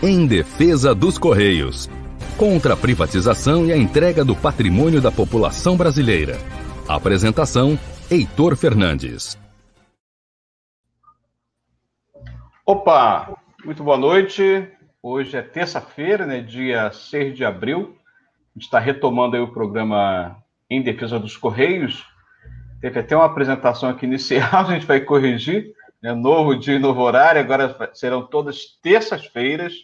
Em defesa dos Correios. Contra a privatização e a entrega do patrimônio da população brasileira. Apresentação: Heitor Fernandes. Opa, muito boa noite. Hoje é terça-feira, né, dia 6 de abril. A gente está retomando o programa Em Defesa dos Correios. Teve até uma apresentação aqui inicial, a gente vai corrigir. Né, novo dia, novo horário. Agora serão todas terças-feiras,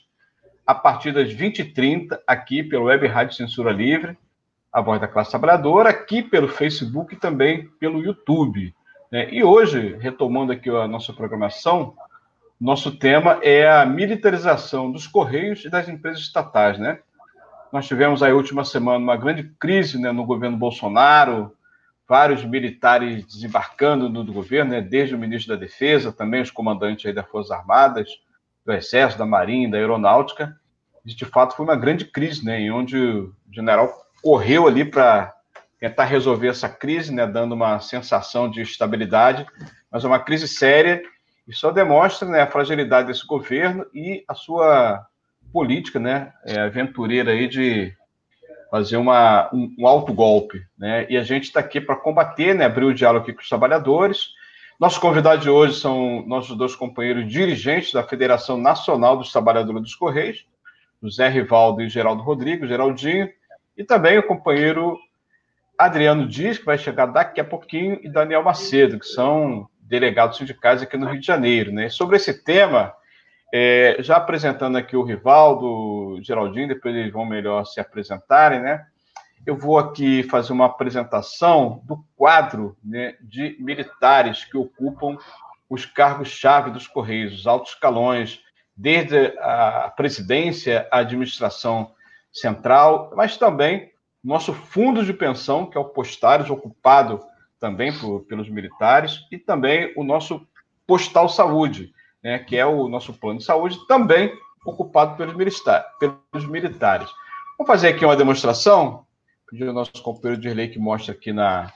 a partir das 20h30, aqui pelo Web Rádio Censura Livre, a voz da classe trabalhadora, aqui pelo Facebook e também pelo YouTube. Né? E hoje, retomando aqui a nossa programação, nosso tema é a militarização dos Correios e das empresas estatais, né? Nós tivemos aí, última semana, uma grande crise né, no governo Bolsonaro, vários militares desembarcando no governo, né, desde o ministro da Defesa, também os comandantes das Forças Armadas, do Exército, da Marinha, da Aeronáutica. E, de fato, foi uma grande crise, né, em onde o general correu ali para tentar resolver essa crise, né, dando uma sensação de estabilidade, mas é uma crise séria e só demonstra né, a fragilidade desse governo e a sua política né, é, aventureira aí de fazer uma, um, um alto golpe. Né? E a gente está aqui para combater, né, abrir o diálogo aqui com os trabalhadores. Nossos convidados de hoje são nossos dois companheiros dirigentes da Federação Nacional dos Trabalhadores dos Correios, José Rivaldo e Geraldo Rodrigues, Geraldinho, e também o companheiro Adriano Dias, que vai chegar daqui a pouquinho, e Daniel Macedo, que são delegados sindicais aqui no Rio de Janeiro. Né? Sobre esse tema, é, já apresentando aqui o Rivaldo, Geraldinho, depois eles vão melhor se apresentarem, né? Eu vou aqui fazer uma apresentação do quadro né, de militares que ocupam os cargos-chave dos Correios, os altos escalões, desde a presidência, a administração central, mas também nosso fundo de pensão, que é o Postários, ocupado também por, pelos militares, e também o nosso Postal Saúde, né, que é o nosso plano de saúde, também ocupado pelos, milita pelos militares. Vamos fazer aqui uma demonstração, pedir ao nosso companheiro de lei que mostra aqui na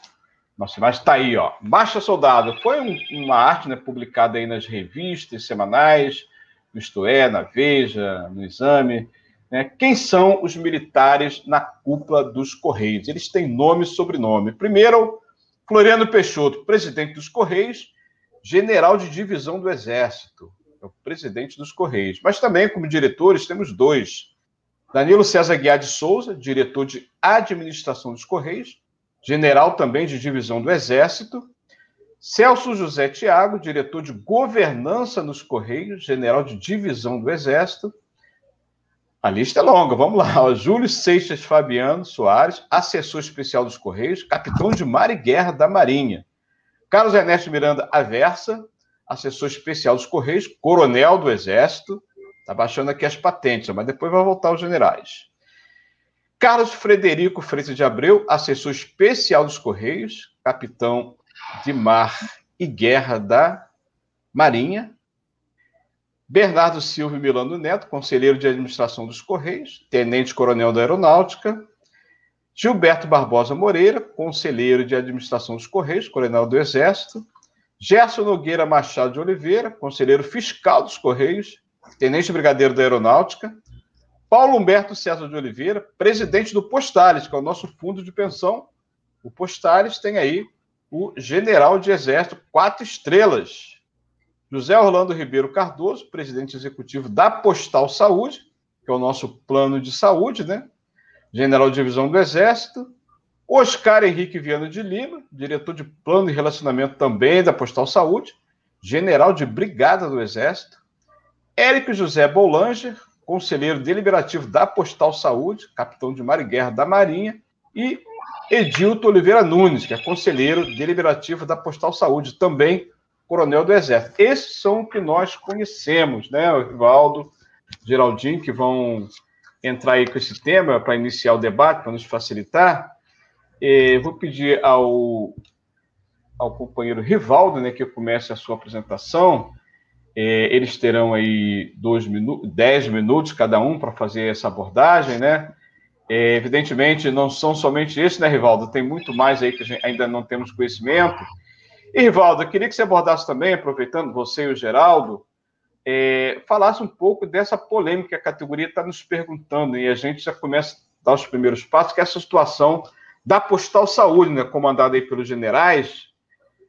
nossa imagem, está aí, ó, Baixa Soldado, foi um, uma arte né, publicada aí nas revistas semanais, no Isto É, na Veja, no Exame, né? Quem são os militares na cúpula dos Correios? Eles têm nome e sobrenome. Primeiro, Floriano Peixoto, presidente dos Correios, general de divisão do Exército, é o presidente dos Correios. Mas também, como diretores, temos dois. Danilo César Guiar de Souza, diretor de administração dos Correios, general também de divisão do Exército. Celso José Tiago, diretor de governança nos Correios, general de divisão do Exército. A lista é longa, vamos lá. Júlio Seixas Fabiano Soares, assessor especial dos Correios, capitão de mar e guerra da Marinha. Carlos Ernesto Miranda Aversa, assessor especial dos Correios, coronel do Exército. Está baixando aqui as patentes, mas depois vai voltar os generais. Carlos Frederico Freitas de Abreu, assessor especial dos Correios, capitão de mar e guerra da Marinha. Bernardo Silva Milano Neto, conselheiro de administração dos Correios, tenente-coronel da Aeronáutica. Gilberto Barbosa Moreira, conselheiro de administração dos Correios, coronel do Exército. Gerson Nogueira Machado de Oliveira, conselheiro fiscal dos Correios, tenente brigadeiro da Aeronáutica. Paulo Humberto César de Oliveira, presidente do Postales, que é o nosso fundo de pensão. O Postales tem aí o general de Exército, quatro estrelas, José Orlando Ribeiro Cardoso, presidente executivo da Postal Saúde, que é o nosso plano de saúde, né? General de Divisão do Exército. Oscar Henrique Viana de Lima, diretor de plano e relacionamento também da Postal Saúde, general de Brigada do Exército. Érico José Boulanger, conselheiro deliberativo da Postal Saúde, capitão de mar e guerra da Marinha. E Edilto Oliveira Nunes, que é conselheiro deliberativo da Postal Saúde, também coronel do Exército. Esses são o que nós conhecemos, né, o Rivaldo, Geraldinho, que vão entrar aí com esse tema para iniciar o debate, para nos facilitar. E vou pedir ao, ao companheiro Rivaldo, né, que comece a sua apresentação. eles terão aí dois minutos, dez minutos cada um para fazer essa abordagem, né? evidentemente, não são somente esses, né, Rivaldo? Tem muito mais aí que ainda não temos conhecimento. E, Rivaldo, eu queria que você abordasse também, aproveitando você e o Geraldo, é, falasse um pouco dessa polêmica que a categoria está nos perguntando, e a gente já começa a dar os primeiros passos, que é essa situação da Postal Saúde, né, comandada aí pelos generais,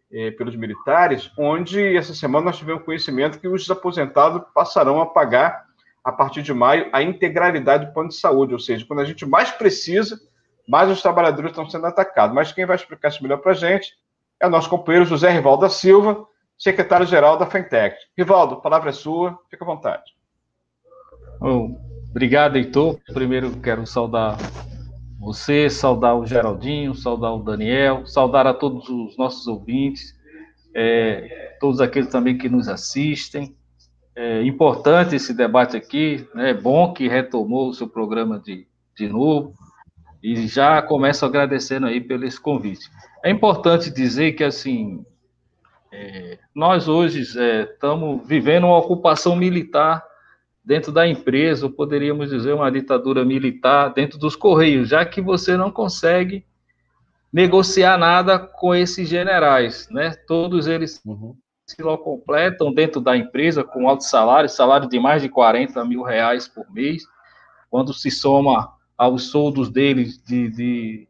é, pelos militares, onde essa semana nós tivemos conhecimento que os aposentados passarão a pagar, a partir de maio, a integralidade do plano de saúde, ou seja, quando a gente mais precisa, mais os trabalhadores estão sendo atacados. Mas quem vai explicar isso melhor para a gente é o nosso companheiro José Rivaldo da Silva, secretário-geral da Fintech. Rivaldo, a palavra é sua, fica à vontade. obrigado, Heitor. Primeiro quero saudar você, saudar o Geraldinho, saudar o Daniel, saudar a todos os nossos ouvintes, é, todos aqueles também que nos assistem. É importante esse debate aqui, né? é bom que retomou o seu programa de, de novo, e já começo agradecendo aí pelo esse convite. É importante dizer que, assim, é, nós hoje estamos é, vivendo uma ocupação militar dentro da empresa, ou poderíamos dizer uma ditadura militar dentro dos Correios, já que você não consegue negociar nada com esses generais, né? Todos eles uhum. se completam dentro da empresa com alto salário, salário de mais de 40 mil reais por mês, quando se soma aos soldos deles de, de,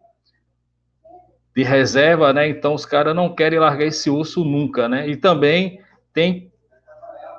de reserva, né? Então os caras não querem largar esse osso nunca, né? E também tem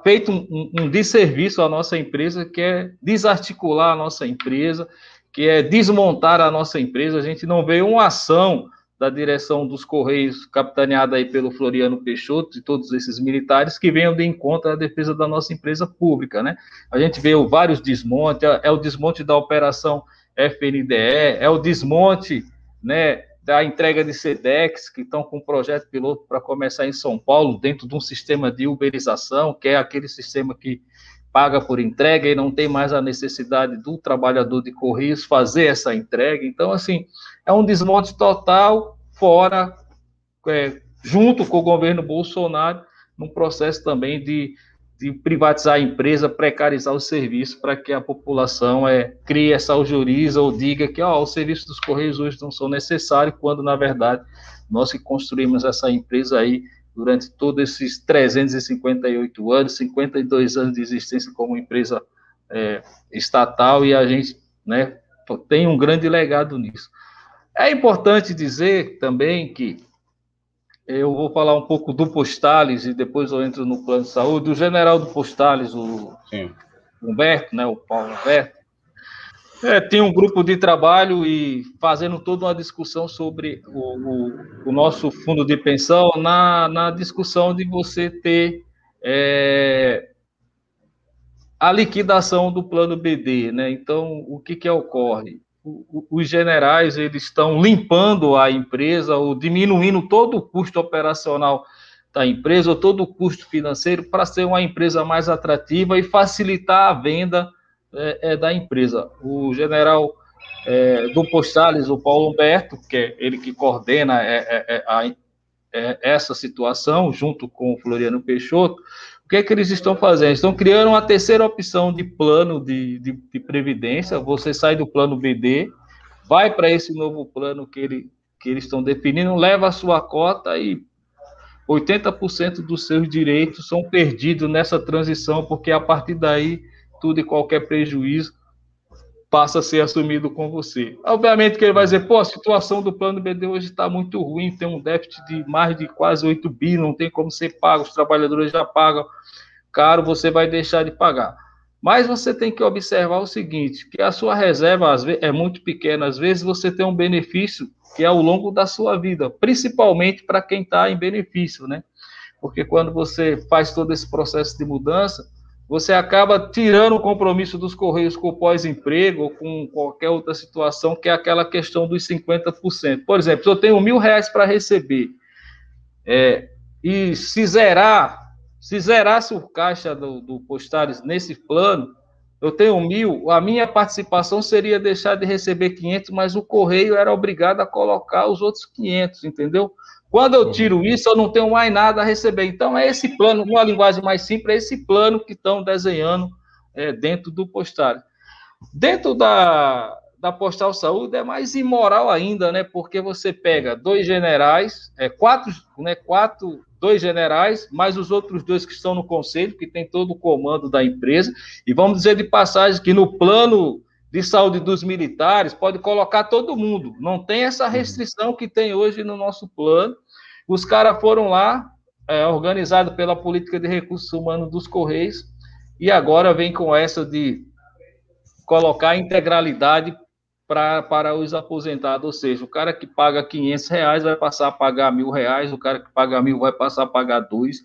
feito um, um, desserviço à nossa empresa, que é desarticular a nossa empresa, que é desmontar a nossa empresa. A gente não vê uma ação da direção dos Correios, capitaneada aí pelo Floriano Peixoto e todos esses militares que venham de encontro à defesa da nossa empresa pública, né? A gente vê vários desmontes, é o desmonte da operação FNDE, é o desmonte, né, da entrega de SEDEX, que estão com um projeto piloto para começar em São Paulo, dentro de um sistema de uberização, que é aquele sistema que paga por entrega e não tem mais a necessidade do trabalhador de Correios fazer essa entrega. Então, assim, é um desmonte total, fora, é, junto com o governo Bolsonaro, num processo também de de privatizar a empresa, precarizar o serviço para que a população é, crie essa aljuriza ou diga que ó, os serviços dos Correios hoje não são necessários, quando na verdade nós que construímos essa empresa aí durante todos esses 358 anos, 52 anos de existência como empresa é, estatal e a gente né, tem um grande legado nisso. É importante dizer também que eu vou falar um pouco do Postales e depois eu entro no plano de saúde. O general do Postales, o Sim. Humberto, né, o Paulo Humberto, é, tem um grupo de trabalho e fazendo toda uma discussão sobre o, o, o nosso fundo de pensão na, na discussão de você ter é, a liquidação do plano BD, né? Então, o que que ocorre? Os generais eles estão limpando a empresa ou diminuindo todo o custo operacional da empresa ou todo o custo financeiro para ser uma empresa mais atrativa e facilitar a venda é, é, da empresa. O general é, do Postales, o Paulo Humberto, que é ele que coordena é, é, é, a, essa situação, junto com o Floriano Peixoto, que é que eles estão fazendo? Estão criando uma terceira opção de plano de, de, de previdência. Você sai do plano BD, vai para esse novo plano que, ele, que eles estão definindo, leva a sua cota e 80% dos seus direitos são perdidos nessa transição, porque a partir daí, tudo e qualquer prejuízo passa a ser assumido com você. Obviamente que ele vai dizer, pô, a situação do plano BD hoje está muito ruim, tem um déficit de mais de quase 8 bi, não tem como ser pago, os trabalhadores já pagam caro, você vai deixar de pagar. Mas você tem que observar o seguinte, que a sua reserva vezes, é muito pequena, às vezes você tem um benefício que é ao longo da sua vida, principalmente para quem está em benefício, né? Porque quando você faz todo esse processo de mudança, você acaba tirando o compromisso dos Correios com o pós-emprego ou com qualquer outra situação, que é aquela questão dos 50%. Por exemplo, se eu tenho mil reais para receber é, e se zerar, se zerasse o caixa do, do Postales nesse plano, eu tenho mil, a minha participação seria deixar de receber 500, mas o Correio era obrigado a colocar os outros 500, entendeu? Quando eu tiro isso, eu não tenho mais nada a receber. Então, é esse plano, uma linguagem mais simples, é esse plano que estão desenhando é, dentro do postal. Dentro da, da Postal Saúde é mais imoral ainda, né? Porque você pega dois generais, é, quatro, né, quatro dois generais, mais os outros dois que estão no conselho, que tem todo o comando da empresa. E vamos dizer de passagem que no plano de saúde dos militares pode colocar todo mundo. Não tem essa uhum. restrição que tem hoje no nosso plano. Os caras foram lá, é, organizado pela política de recursos humanos dos Correios, e agora vem com essa de colocar integralidade pra, para os aposentados, ou seja, o cara que paga 500 reais vai passar a pagar mil reais, o cara que paga mil vai passar a pagar dois.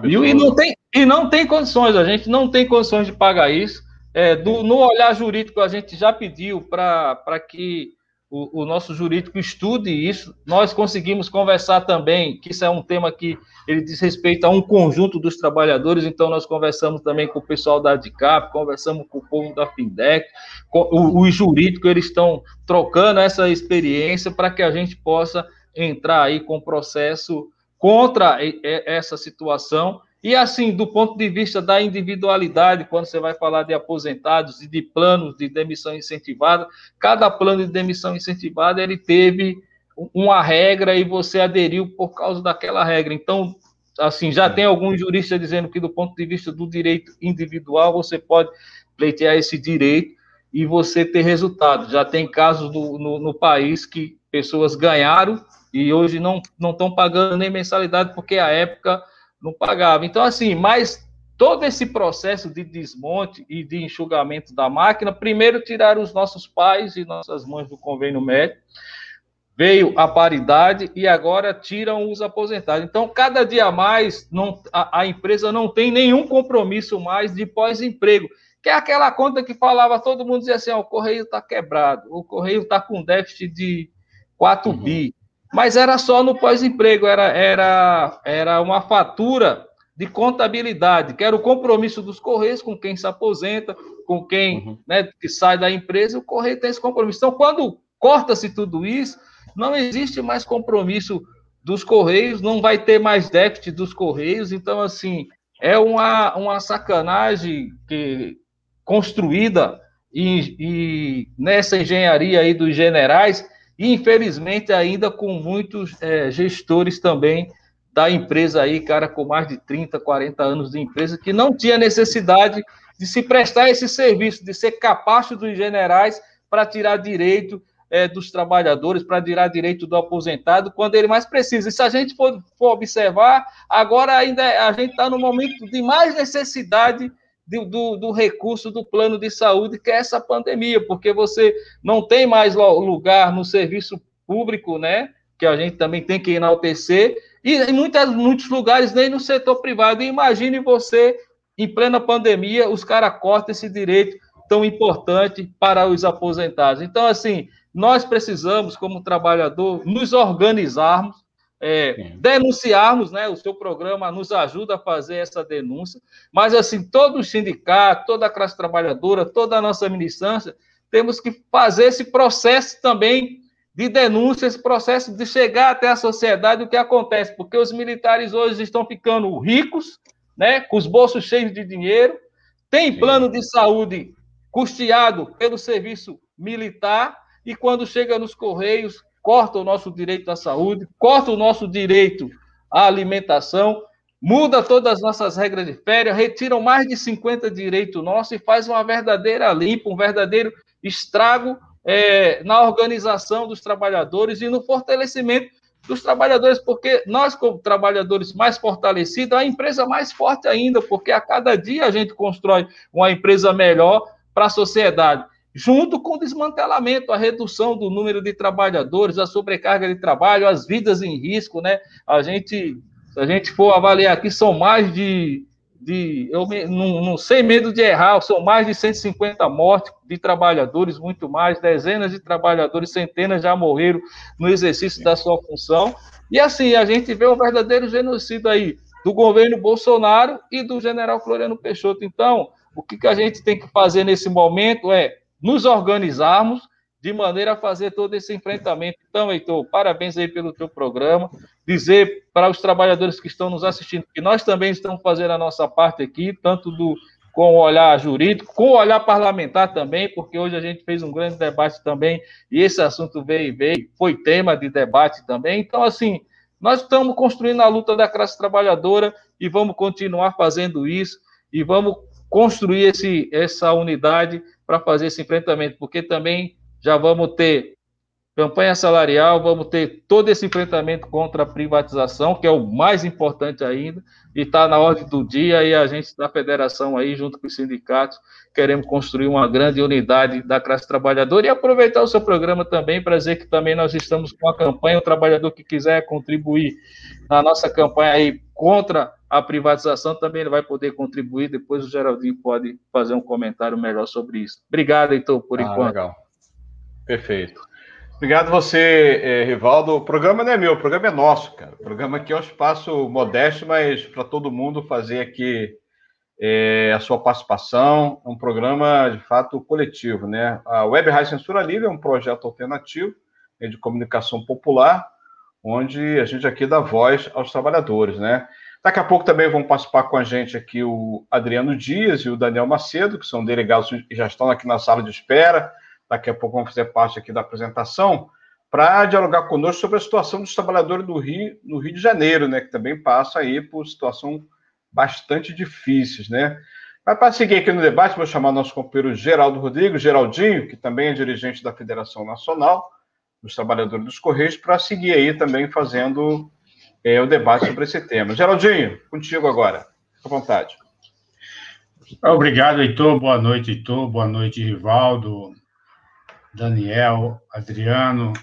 Mil, e, não tem, e não tem condições, a gente não tem condições de pagar isso. É, do, no olhar jurídico, a gente já pediu para que o, o, nosso jurídico estude isso. Nós conseguimos conversar também, que isso é um tema que ele diz respeito a um conjunto dos trabalhadores, então nós conversamos também com o pessoal da ADCAP, conversamos com o povo da FINDEC, os jurídicos, eles estão trocando essa experiência para que a gente possa entrar aí com processo contra essa situação e assim, do ponto de vista da individualidade, quando você vai falar de aposentados e de planos de demissão incentivada, cada plano de demissão incentivada ele teve uma regra e você aderiu por causa daquela regra. Então, assim, já tem alguns juristas dizendo que do ponto de vista do direito individual você pode pleitear esse direito e você ter resultado. Já tem casos do, no, no país que pessoas ganharam e hoje não não estão pagando nem mensalidade porque a época não pagava. Então, assim, mas todo esse processo de desmonte e de enxugamento da máquina, primeiro tiraram os nossos pais e nossas mães do convênio médico, veio a paridade e agora tiram os aposentados. Então, cada dia mais, não, a, a empresa não tem nenhum compromisso mais de pós-emprego, que é aquela conta que falava, todo mundo dizia assim, oh, o Correio está quebrado, o Correio está com déficit de 4 uhum. Mas era só no pós-emprego, era, era, era uma fatura de contabilidade, que era o compromisso dos Correios com quem se aposenta, com quem uhum. né, que sai da empresa, o Correio tem esse compromisso. Então, quando corta-se tudo isso, não existe mais compromisso dos Correios, não vai ter mais déficit dos Correios, então, assim, é uma, uma sacanagem que, construída e, e nessa engenharia aí dos generais, e infelizmente ainda com muitos é, gestores também da empresa aí, cara com mais de 30, 40 anos de empresa, que não tinha necessidade de se prestar esse serviço, de ser capacho dos generais para tirar direito é, dos trabalhadores, para tirar direito do aposentado, quando ele mais precisa. E se a gente for, for observar, agora ainda a gente está no momento de mais necessidade do, do, do, recurso do plano de saúde, que é essa pandemia, porque você não tem mais lugar no serviço público, né? Que a gente também tem que enaltecer, e em muitas, muitos lugares nem no setor privado. Imagine você, em plena pandemia, os caras cortam esse direito tão importante para os aposentados. Então, assim, nós precisamos, como trabalhador, nos organizarmos é, denunciarmos, né? O seu programa nos ajuda a fazer essa denúncia, mas assim, todo o sindicato, toda a classe trabalhadora, toda a nossa militância, temos que fazer esse processo também de denúncia, esse processo de chegar até a sociedade o que acontece, porque os militares hoje estão ficando ricos, né? Com os bolsos cheios de dinheiro, tem plano de saúde custeado pelo serviço militar, e quando chega nos Correios, corta o nosso direito à saúde, corta o nosso direito à alimentação, muda todas as nossas regras de férias, retiram mais de 50 direitos nossos e faz uma verdadeira limpa, um verdadeiro estrago é, na organização dos trabalhadores e no fortalecimento dos trabalhadores, porque nós, como trabalhadores mais fortalecidos, a empresa mais forte ainda, porque a cada dia a gente constrói uma empresa melhor para a sociedade junto com o desmantelamento, a redução do número de trabalhadores, a sobrecarga de trabalho, as vidas em risco, né? A gente, se a gente for avaliar aqui, são mais de, de eu não, não sei medo de errar, são mais de 150 mortes de trabalhadores, muito mais, dezenas de trabalhadores, centenas já morreram no exercício da sua função. E assim, a gente vê um verdadeiro genocídio aí do governo Bolsonaro e do general Floriano Peixoto. Então, o que, que a gente tem que fazer nesse momento é nos organizarmos de maneira a fazer todo esse enfrentamento. Então, Heitor, parabéns aí pelo teu programa. Dizer para os trabalhadores que estão nos assistindo que nós também estamos fazendo a nossa parte aqui, tanto do com o olhar jurídico, com o olhar parlamentar também, porque hoje a gente fez um grande debate também, e esse assunto veio, veio foi tema de debate também. Então, assim, Nós estamos construindo a luta da classe trabalhadora e vamos continuar fazendo isso e vamos construir esse, essa unidade para fazer esse enfrentamento, porque também já vamos ter campanha salarial, vamos ter todo esse enfrentamento contra a privatização, que é o mais importante ainda, e está na ordem do dia, e a gente da federação aí, junto com os sindicatos, queremos construir uma grande unidade da classe trabalhadora e aproveitar o seu programa também para dizer que também nós estamos com a campanha, o trabalhador que quiser contribuir na nossa campanha aí contra a privatização, também ele vai poder contribuir, depois o Geraldinho pode fazer um comentário melhor sobre isso. Obrigado, Heitor, por ah, enquanto. Legal. Perfeito. Obrigado você, eh, Rivaldo. O programa não é meu, o programa é nosso, cara. O programa aqui é um espaço modesto, mas para todo mundo fazer aqui eh, a sua participação. É um programa, de fato, coletivo, né? A Web Rádio Censura Livre é um projeto alternativo né, de comunicação popular, onde a gente aqui dá voz aos trabalhadores, né? Daqui a pouco também vão participar com a gente aqui o Adriano Dias e o Daniel Macedo, que são delegados e já estão aqui na sala de espera daqui a pouco vão fazer parte aqui da apresentação, para dialogar conosco sobre a situação dos trabalhadores do Rio, no Rio de Janeiro, né, que também passa aí por situação bastante difíceis, né. Mas para seguir aqui no debate, vou chamar nosso companheiro Geraldo Rodrigues, Geraldinho, que também é dirigente da Federação Nacional dos Trabalhadores dos Correios, para seguir aí também fazendo é, o debate sobre esse tema. Geraldinho, contigo agora. Fique à vontade. Obrigado, Heitor. Boa noite, Heitor. Boa noite, Rivaldo. Daniel, Adriano,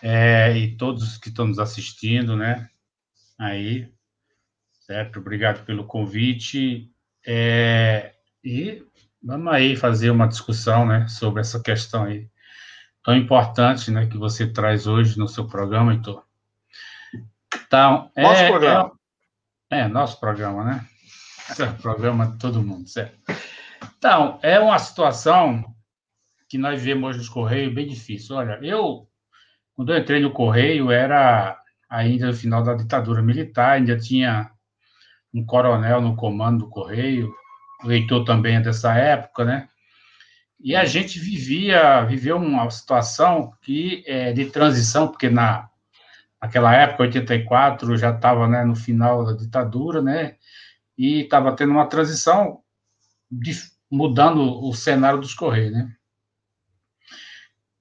é, e todos que estão nos assistindo, né? Aí, certo? Obrigado pelo convite. É, e vamos aí fazer uma discussão, né, sobre essa questão aí tão importante, né, que você traz hoje no seu programa, Heitor. Então, é, nosso programa. É, é, nosso programa, né? É programa de todo mundo, certo? Então, é uma situação que nós vemos hoje nos Correios bem difícil. Olha, eu, quando eu entrei no Correio, era ainda no final da ditadura militar, ainda tinha um coronel no comando do Correio, o Heitor também é dessa época, né? E a gente vivia, viveu uma situação que é, de transição, porque na naquela época, 84, já estava né, no final da ditadura, né? E estava tendo uma transição de, mudando o cenário dos Correios, né?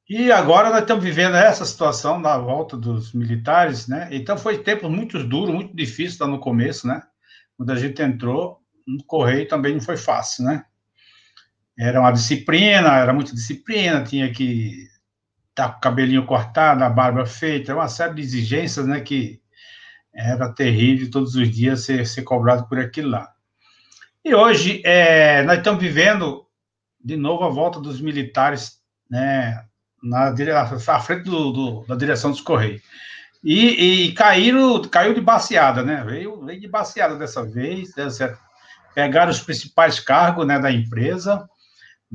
E agora nós estamos vivendo essa situação da volta dos militares, né? Então foi tempo muito duro, muito difícil lá no começo, né? Quando a gente entrou, no Correio também não foi fácil, né? Era uma disciplina, era muita disciplina, tinha que estar com o cabelinho cortado, a barba feita, uma série de exigências, né? Que era terrível todos os dias ser, ser cobrado por aquilo lá. E hoje é, nós estamos vivendo de novo a volta dos militares, né? na, à frente do, do, da direção dos Correios. E, e caíram, caiu de baseada, né? Veio, veio de baseada dessa vez, né, certo? pegaram os principais cargos né, da empresa,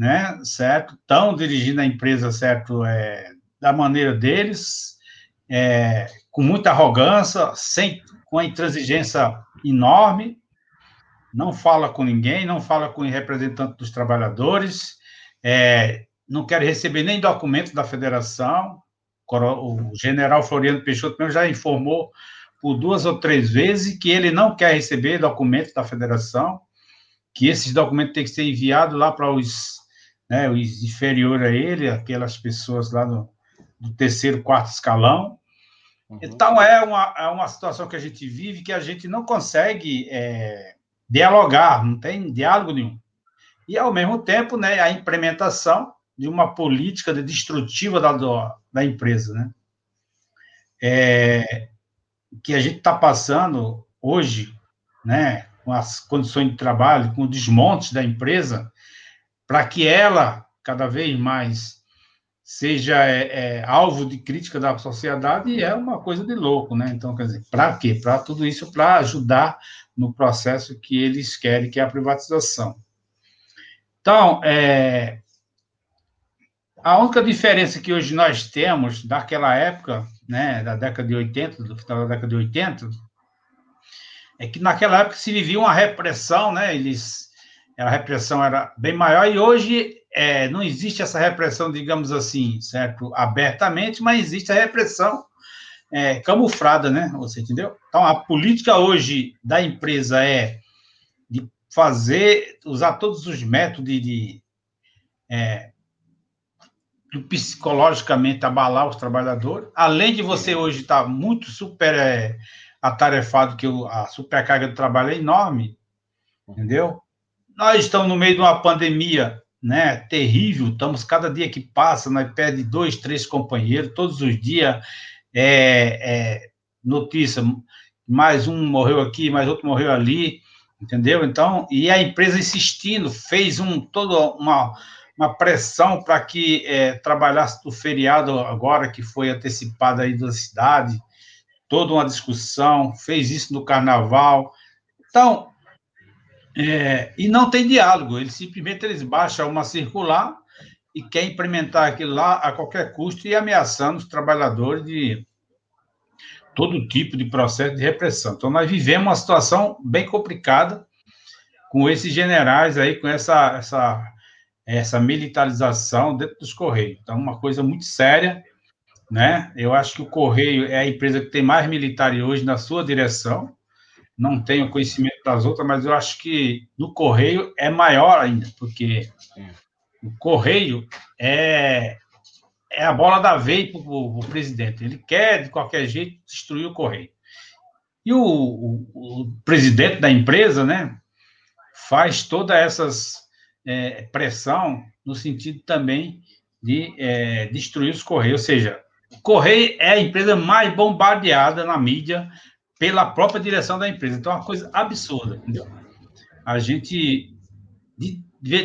né, certo? Estão dirigindo a empresa, certo, é, da maneira deles, é, com muita arrogância, sem, com a intransigência enorme, não fala com ninguém, não fala com o representante dos trabalhadores, é, não quer receber nem documentos da federação. O general Floriano Peixoto mesmo já informou por duas ou três vezes que ele não quer receber documentos da federação, que esses documentos têm que ser enviados lá para os, né, os inferiores a ele, aquelas pessoas lá no, do terceiro, quarto escalão. Uhum. Então, é uma, é uma situação que a gente vive que a gente não consegue é, dialogar, não tem diálogo nenhum. E, ao mesmo tempo, né, a implementação de uma política de destrutiva da, da empresa, né? É, que a gente está passando hoje, né, com as condições de trabalho, com o desmonte da empresa, para que ela cada vez mais seja é, é, alvo de crítica da sociedade é uma coisa de louco, né? Então, quer dizer, para quê? Para tudo isso, para ajudar no processo que eles querem, que é a privatização. Então, é, a única diferença que hoje nós temos daquela época, né, da década de 80, do final da década de 80, é que naquela época se vivia uma repressão, né, eles, a repressão era bem maior, e hoje é, não existe essa repressão, digamos assim, certo, abertamente, mas existe a repressão é, camuflada, né? Você entendeu? Então, a política hoje da empresa é de fazer, usar todos os métodos de, de, é, psicologicamente abalar os trabalhadores, além de você hoje estar tá muito super é, atarefado, que a supercarga de trabalho é enorme, entendeu? Nós estamos no meio de uma pandemia, né, terrível, estamos, cada dia que passa, nós perde dois, três companheiros, todos os dias, é, é, notícia, mais um morreu aqui, mais outro morreu ali, entendeu? Então, e a empresa insistindo, fez um, toda uma, uma pressão para que é, trabalhasse do feriado agora, que foi antecipado aí da cidade, toda uma discussão, fez isso no carnaval. Então, é, e não tem diálogo, eles simplesmente eles baixam uma circular e quer implementar aquilo lá a qualquer custo e ameaçando os trabalhadores de todo tipo de processo de repressão. Então, nós vivemos uma situação bem complicada com esses generais aí, com essa, essa, essa militarização dentro dos Correios. Então, uma coisa muito séria, né? Eu acho que o Correio é a empresa que tem mais militares hoje na sua direção. Não tenho conhecimento das outras, mas eu acho que no Correio é maior ainda, porque o Correio é, é a bola da vez para o presidente. Ele quer, de qualquer jeito, destruir o Correio. E o, o, o presidente da empresa, né, faz toda essa é, pressão no sentido também de é, destruir os Correios. Ou seja, o Correio é a empresa mais bombardeada na mídia pela própria direção da empresa. Então, é uma coisa absurda, entendeu? A gente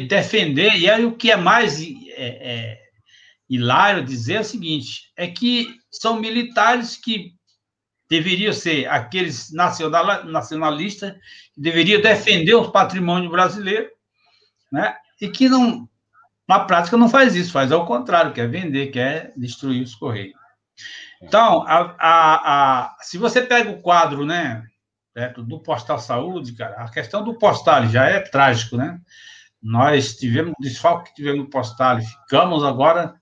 defender, e aí o que é mais é, é, hilário dizer é o seguinte: é que são militares que deveriam ser aqueles nacional, nacionalistas que deveriam defender o patrimônio brasileiro, né? E que não, na prática não faz isso, faz ao contrário, quer vender, quer destruir os correios. Então, a, a, a, se você pega o quadro, né, do Postal Saúde, cara, a questão do postal já é trágico, né? Nós tivemos desfalque que tivemos no postal, ficamos agora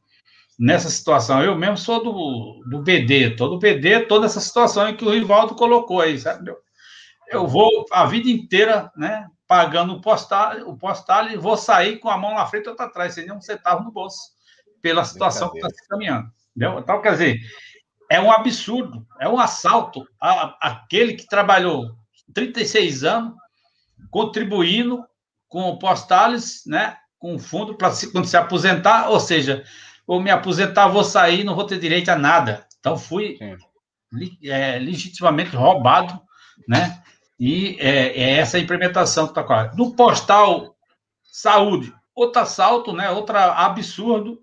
nessa situação. Eu mesmo sou do, do BD, todo BD, toda essa situação em que o Rivaldo colocou aí, sabe? Eu, eu vou a vida inteira, né, pagando o postal, o postal e vou sair com a mão na frente e outra atrás, sem nenhum centavo no bolso, pela situação que está se caminhando. Entendeu? Então, quer dizer, é um absurdo, é um assalto a, aquele que trabalhou 36 anos contribuindo com o Postales, né? Com fundo para se, quando se aposentar, ou seja, vou me aposentar, vou sair, não vou ter direito a nada. Então fui é, legitimamente roubado, né? E é, é essa implementação que está com No postal saúde, outro assalto, né? Outro absurdo,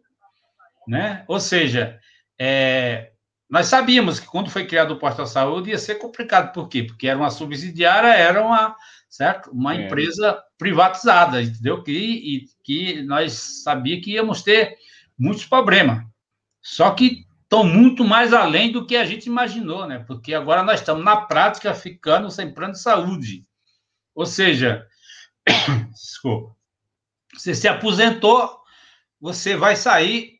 né? Ou seja, é, nós sabíamos que quando foi criado o postal saúde ia ser complicado. Por quê? Porque era uma subsidiária, era uma certo? Uma é. empresa privatizada, entendeu? Que, e, que nós sabia que íamos ter muitos problemas. Só que estão muito mais além do que a gente imaginou, né? Porque agora nós estamos, na prática, ficando sem plano de saúde. Ou seja, desculpa, você se aposentou, você vai sair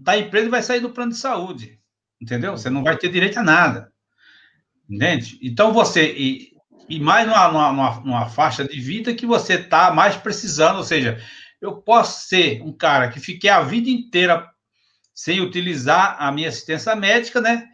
da empresa vai sair do plano de saúde. Entendeu? Você não vai ter direito a nada. Entende? Então você. E, e mais numa, numa, numa faixa de vida que você está mais precisando. Ou seja, eu posso ser um cara que fiquei a vida inteira sem utilizar a minha assistência médica, né?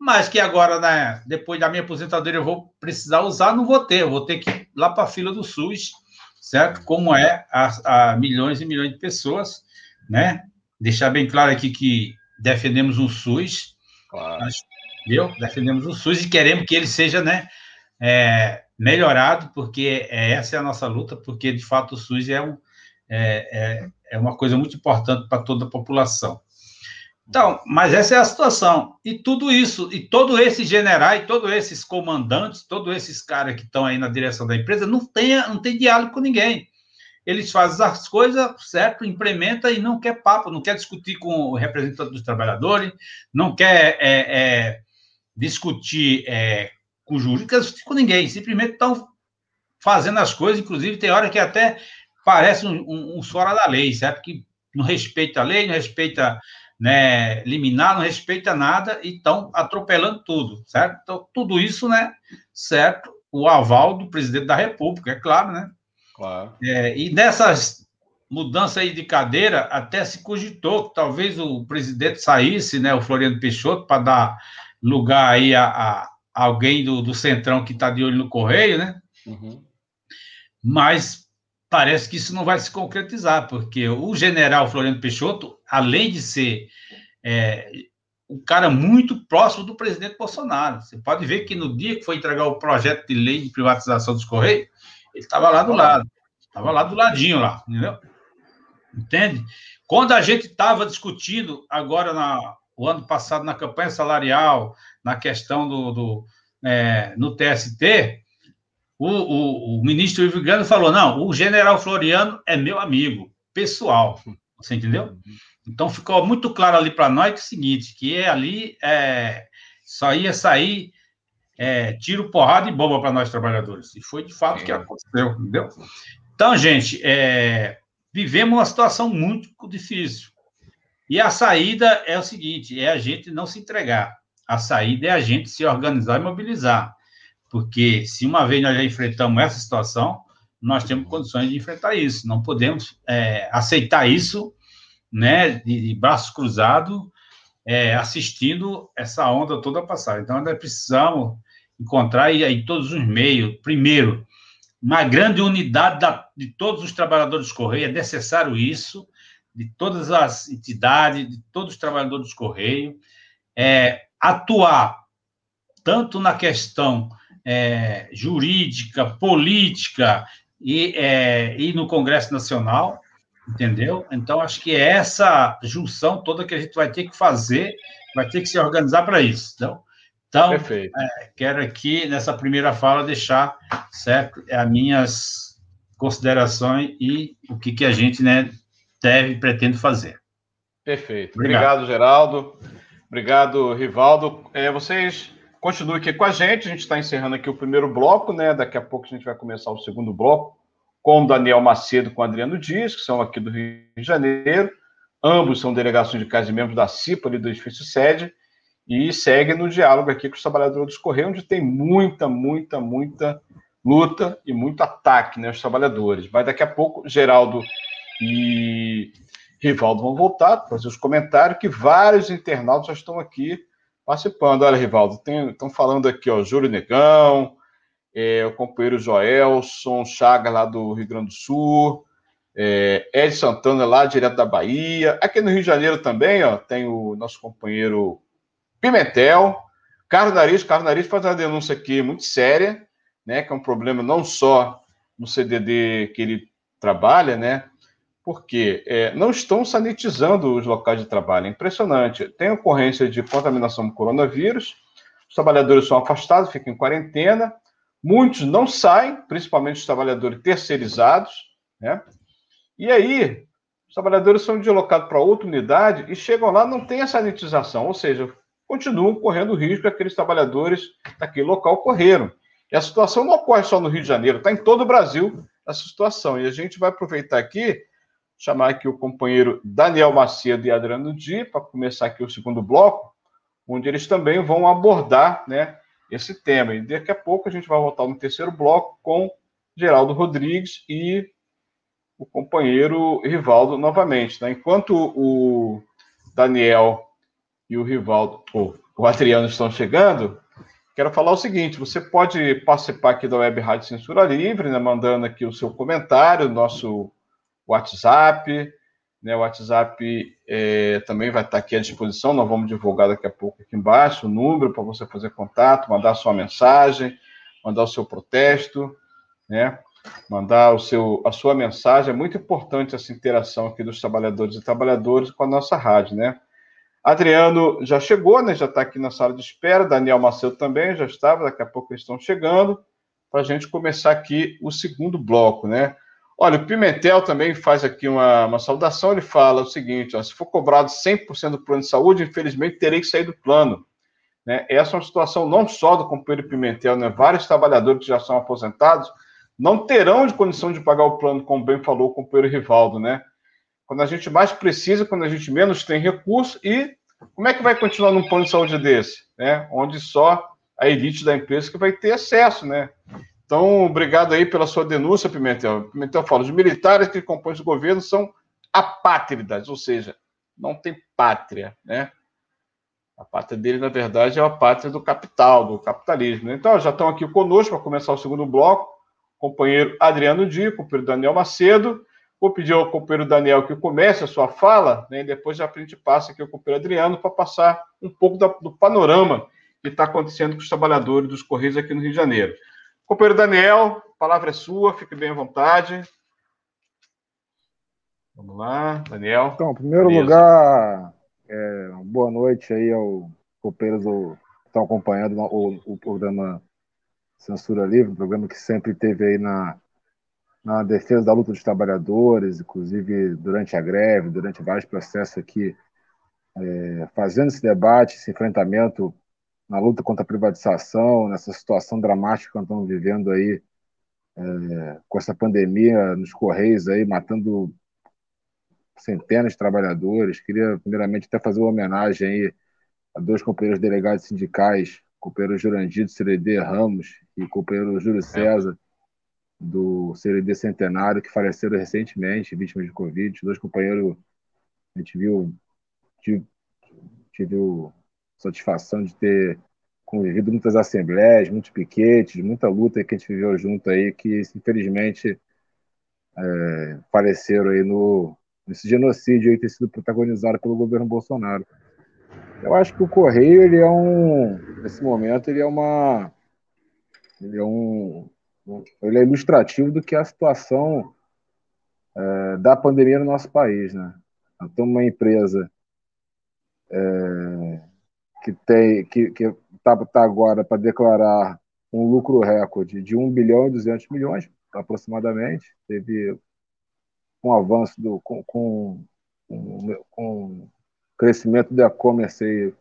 Mas que agora, né, depois da minha aposentadoria, eu vou precisar usar, não vou ter, eu vou ter que ir lá para a fila do SUS, certo? Como é a, a, milhões e milhões de pessoas, né? Deixar bem claro aqui que defendemos o SUS, claro. nós? Defendemos o SUS e queremos que ele seja, né? é, melhorado, porque é, essa é a nossa luta, porque de fato o SUS é, um, é, é, é uma coisa muito importante para toda a população. Então, mas essa é a situação. E tudo isso, e todos esses generais, todos esses comandantes, todos esses caras que estão aí na direção da empresa, não tem, não tem diálogo com ninguém. Eles fazem as coisas, certo, implementa e não quer papo, não quer discutir com o representante dos trabalhadores, não quer é, é, discutir é, com jurídicas com ninguém, simplesmente estão fazendo as coisas, inclusive tem hora que até parece um, um, um fora da lei, certo? Que não respeita a lei, não respeita né, liminar, não respeita nada e estão atropelando tudo, certo? Então, tudo isso, né, certo? O aval do presidente da República, é claro, né? Claro. É, e nessas mudanças aí de cadeira, até se cogitou que talvez o presidente saísse, né, o Floriano Peixoto, para dar lugar aí a, a alguém do, do Centrão que está de olho no Correio, né? Uhum. Mas parece que isso não vai se concretizar, porque o general Floriano Peixoto, além de ser é, um cara muito próximo do presidente Bolsonaro, você pode ver que no dia que foi entregar o projeto de lei de privatização dos Correios, ele estava lá do lado, estava lá do ladinho lá, entendeu? Entende? Quando a gente estava discutindo agora na, o ano passado na campanha salarial, na questão do, do é, no TST, o, o, o ministro Ivo Gano falou: não, o general Floriano é meu amigo, pessoal. Você entendeu? Então ficou muito claro ali para nós que é o seguinte: que é ali é, só ia sair é, tiro, porrada e bomba para nós trabalhadores. E foi de fato o que aconteceu, entendeu? Então, gente, é, vivemos uma situação muito difícil. E a saída é o seguinte: é a gente não se entregar. A saída é a gente se organizar e mobilizar. Porque se uma vez nós já enfrentamos essa situação, nós temos condições de enfrentar isso. Não podemos é, aceitar isso, né, de, de braços cruzados, é, assistindo essa onda toda passar. Então, nós precisamos encontrar aí, aí todos os meios. Primeiro, uma grande unidade da, de todos os trabalhadores do Correio, é necessário isso, de todas as entidades, de todos os trabalhadores do Correio, é, atuar tanto na questão é, jurídica, política e, é, e no Congresso Nacional, entendeu? Então, acho que é essa junção toda que a gente vai ter que fazer, vai ter que se organizar para isso. Então, então é, quero aqui, nessa primeira fala, deixar certo as minhas considerações e o que, que a gente né, deve pretende fazer. Perfeito. Obrigado, Obrigado Geraldo. Obrigado, Rivaldo. É, vocês Continue aqui com a gente. A gente está encerrando aqui o primeiro bloco, né? Daqui a pouco a gente vai começar o segundo bloco com o Daniel Macedo com o Adriano Dias, que são aqui do Rio de Janeiro. Ambos são delegações de casa e membros da CIPA, ali do edifício sede, e segue no diálogo aqui com os trabalhadores dos Correios, onde tem muita, muita, muita luta e muito ataque, né, aos trabalhadores. Mas daqui a pouco, Geraldo e Rivaldo vão voltar para fazer os comentários, que vários internautas já estão aqui participando. Olha, Rivaldo, estão falando aqui, ó, Júlio Negão, é, o companheiro Joelson, Chagas lá do Rio Grande do Sul, é, Ed Santana lá, direto da Bahia. Aqui no Rio de Janeiro também, ó, tem o nosso companheiro Pimentel. Carlos Nariz, Carlos Nariz faz uma denúncia aqui muito séria, né, que é um problema não só no CDD que ele trabalha, né, porque é, não estão sanitizando os locais de trabalho. É impressionante. Tem ocorrência de contaminação com coronavírus, os trabalhadores são afastados, ficam em quarentena, muitos não saem, principalmente os trabalhadores terceirizados, né? E aí, os trabalhadores são deslocados para outra unidade e chegam lá, não tem a sanitização, ou seja, continuam correndo risco que aqueles trabalhadores daquele local correram. E a situação não ocorre só no Rio de Janeiro, está em todo o Brasil essa situação. E a gente vai aproveitar aqui chamar aqui o companheiro Daniel Macedo e Adriano Di para começar aqui o segundo bloco, onde eles também vão abordar né, esse tema. E daqui a pouco a gente vai voltar no terceiro bloco com Geraldo Rodrigues e o companheiro Rivaldo novamente. Né? Enquanto o Daniel e o Rivaldo, ou o Adriano estão chegando, quero falar o seguinte: você pode participar aqui da Web Rádio Censura Livre, né, mandando aqui o seu comentário, nosso WhatsApp, né? O WhatsApp é, também vai estar aqui à disposição, nós vamos divulgar daqui a pouco aqui embaixo o número para você fazer contato, mandar sua mensagem, mandar o seu protesto, né? Mandar o seu, a sua mensagem. É muito importante essa interação aqui dos trabalhadores e trabalhadoras com a nossa rádio, né? Adriano já chegou, né? Já está aqui na sala de espera. Daniel Macedo também já estava. Daqui a pouco eles estão chegando para a gente começar aqui o segundo bloco, né? Olha, o Pimentel também faz aqui uma, uma saudação. Ele fala o seguinte: ó, se for cobrado 100% do plano de saúde, infelizmente terei que sair do plano. Né? Essa é uma situação não só do companheiro Pimentel, né? vários trabalhadores que já são aposentados não terão de condição de pagar o plano, como bem falou o companheiro Rivaldo, né? Quando a gente mais precisa, quando a gente menos tem recurso, e como é que vai continuar num plano de saúde desse, né? Onde só a elite da empresa que vai ter acesso, né? Então, obrigado aí pela sua denúncia, Pimentel. Pimentel fala, os militares que compõem o governo são apátridas, ou seja, não tem pátria, né? A pátria dele, na verdade, é a pátria do capital, do capitalismo. Então, já estão aqui conosco para começar o segundo bloco. Companheiro Adriano Di, o companheiro Daniel Macedo. Vou pedir ao companheiro Daniel que comece a sua fala, né, e depois já a gente passa aqui ao companheiro Adriano para passar um pouco da, do panorama que está acontecendo com os trabalhadores dos Correios aqui no Rio de Janeiro. Companheiro Daniel, a palavra é sua, fique bem à vontade. Vamos lá, Daniel. Então, em primeiro Beleza. lugar, é, boa noite aí ao copeiros que estão acompanhando o, o, programa Censura Livre, um programa que sempre teve aí na, na defesa da luta dos trabalhadores, inclusive durante a greve, durante vários processos aqui, é, fazendo esse debate, esse enfrentamento na luta contra a privatização, nessa situação dramática que nós estamos vivendo aí, é, com essa pandemia nos Correios aí, matando centenas de trabalhadores. Queria, primeiramente, até fazer uma homenagem aí a dois companheiros delegados sindicais, companheiro Jurandir do CRD Ramos e companheiro Júlio César do CRD Centenário, que faleceram recentemente, vítimas de Covid. Dois companheiros, a gente viu, tive, satisfação de ter convivido muitas assembleias, muitos piquetes, muita luta que a gente viveu junto aí, que infelizmente é, faleceram aí no, esse genocídio aí ter sido protagonizado pelo governo Bolsonaro. Eu acho que o Correio, ele é um, nesse momento, ele é uma, ele é um, ele é ilustrativo do que é a situação é, da pandemia no nosso país, né? Então, uma empresa é, que tem, que está tá agora para declarar um lucro recorde de 1 bilhão e 200 milhões, aproximadamente, teve o avanço do com, com, com, crescimento do e-commerce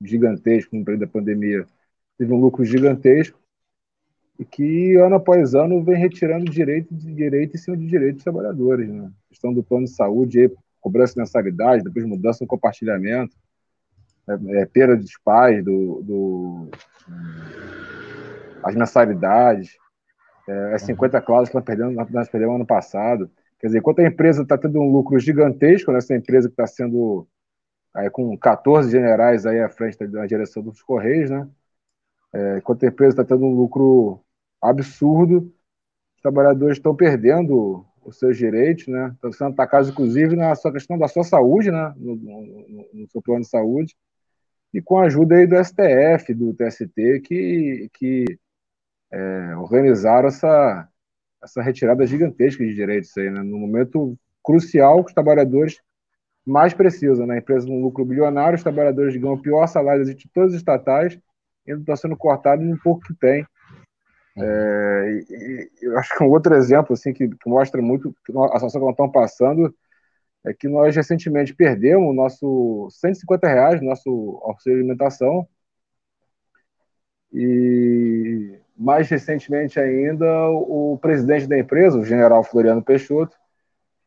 gigantesco no período da pandemia, teve um lucro gigantesco e que ano após ano vem retirando direito de direito em cima de direito dos trabalhadores, né? questão do plano de saúde, cobrança de mensalidade, depois mudança no compartilhamento, é, é, perda dos pais, do, do, as mensalidades, é, as 50 cláusulas que nós perdemos, nós perdemos ano passado. Quer dizer, enquanto a empresa está tendo um lucro gigantesco, nessa né, empresa que está sendo aí, com 14 generais aí à frente da, direção dos Correios, né? É, enquanto a empresa está tendo um lucro absurdo, os trabalhadores estão perdendo os seus direitos, né? Estão sendo atacados, inclusive, na sua questão da sua saúde, né? No, no, no, seu plano de saúde. E com a ajuda aí do STF, do TST, que, que é, organizaram essa, essa retirada gigantesca de direitos aí, né? no momento crucial que os trabalhadores mais precisam. Né? Empresa com lucro bilionário, os trabalhadores ganham o pior salário de todas as estatais, ainda estão sendo cortados no pouco que tem. É, e, e, eu acho que um outro exemplo assim, que, que mostra muito a situação que nós estamos passando é que nós recentemente perdemos o nosso 150 reais, nosso auxílio de alimentação, e mais recentemente ainda, o presidente da empresa, o general Floriano Peixoto,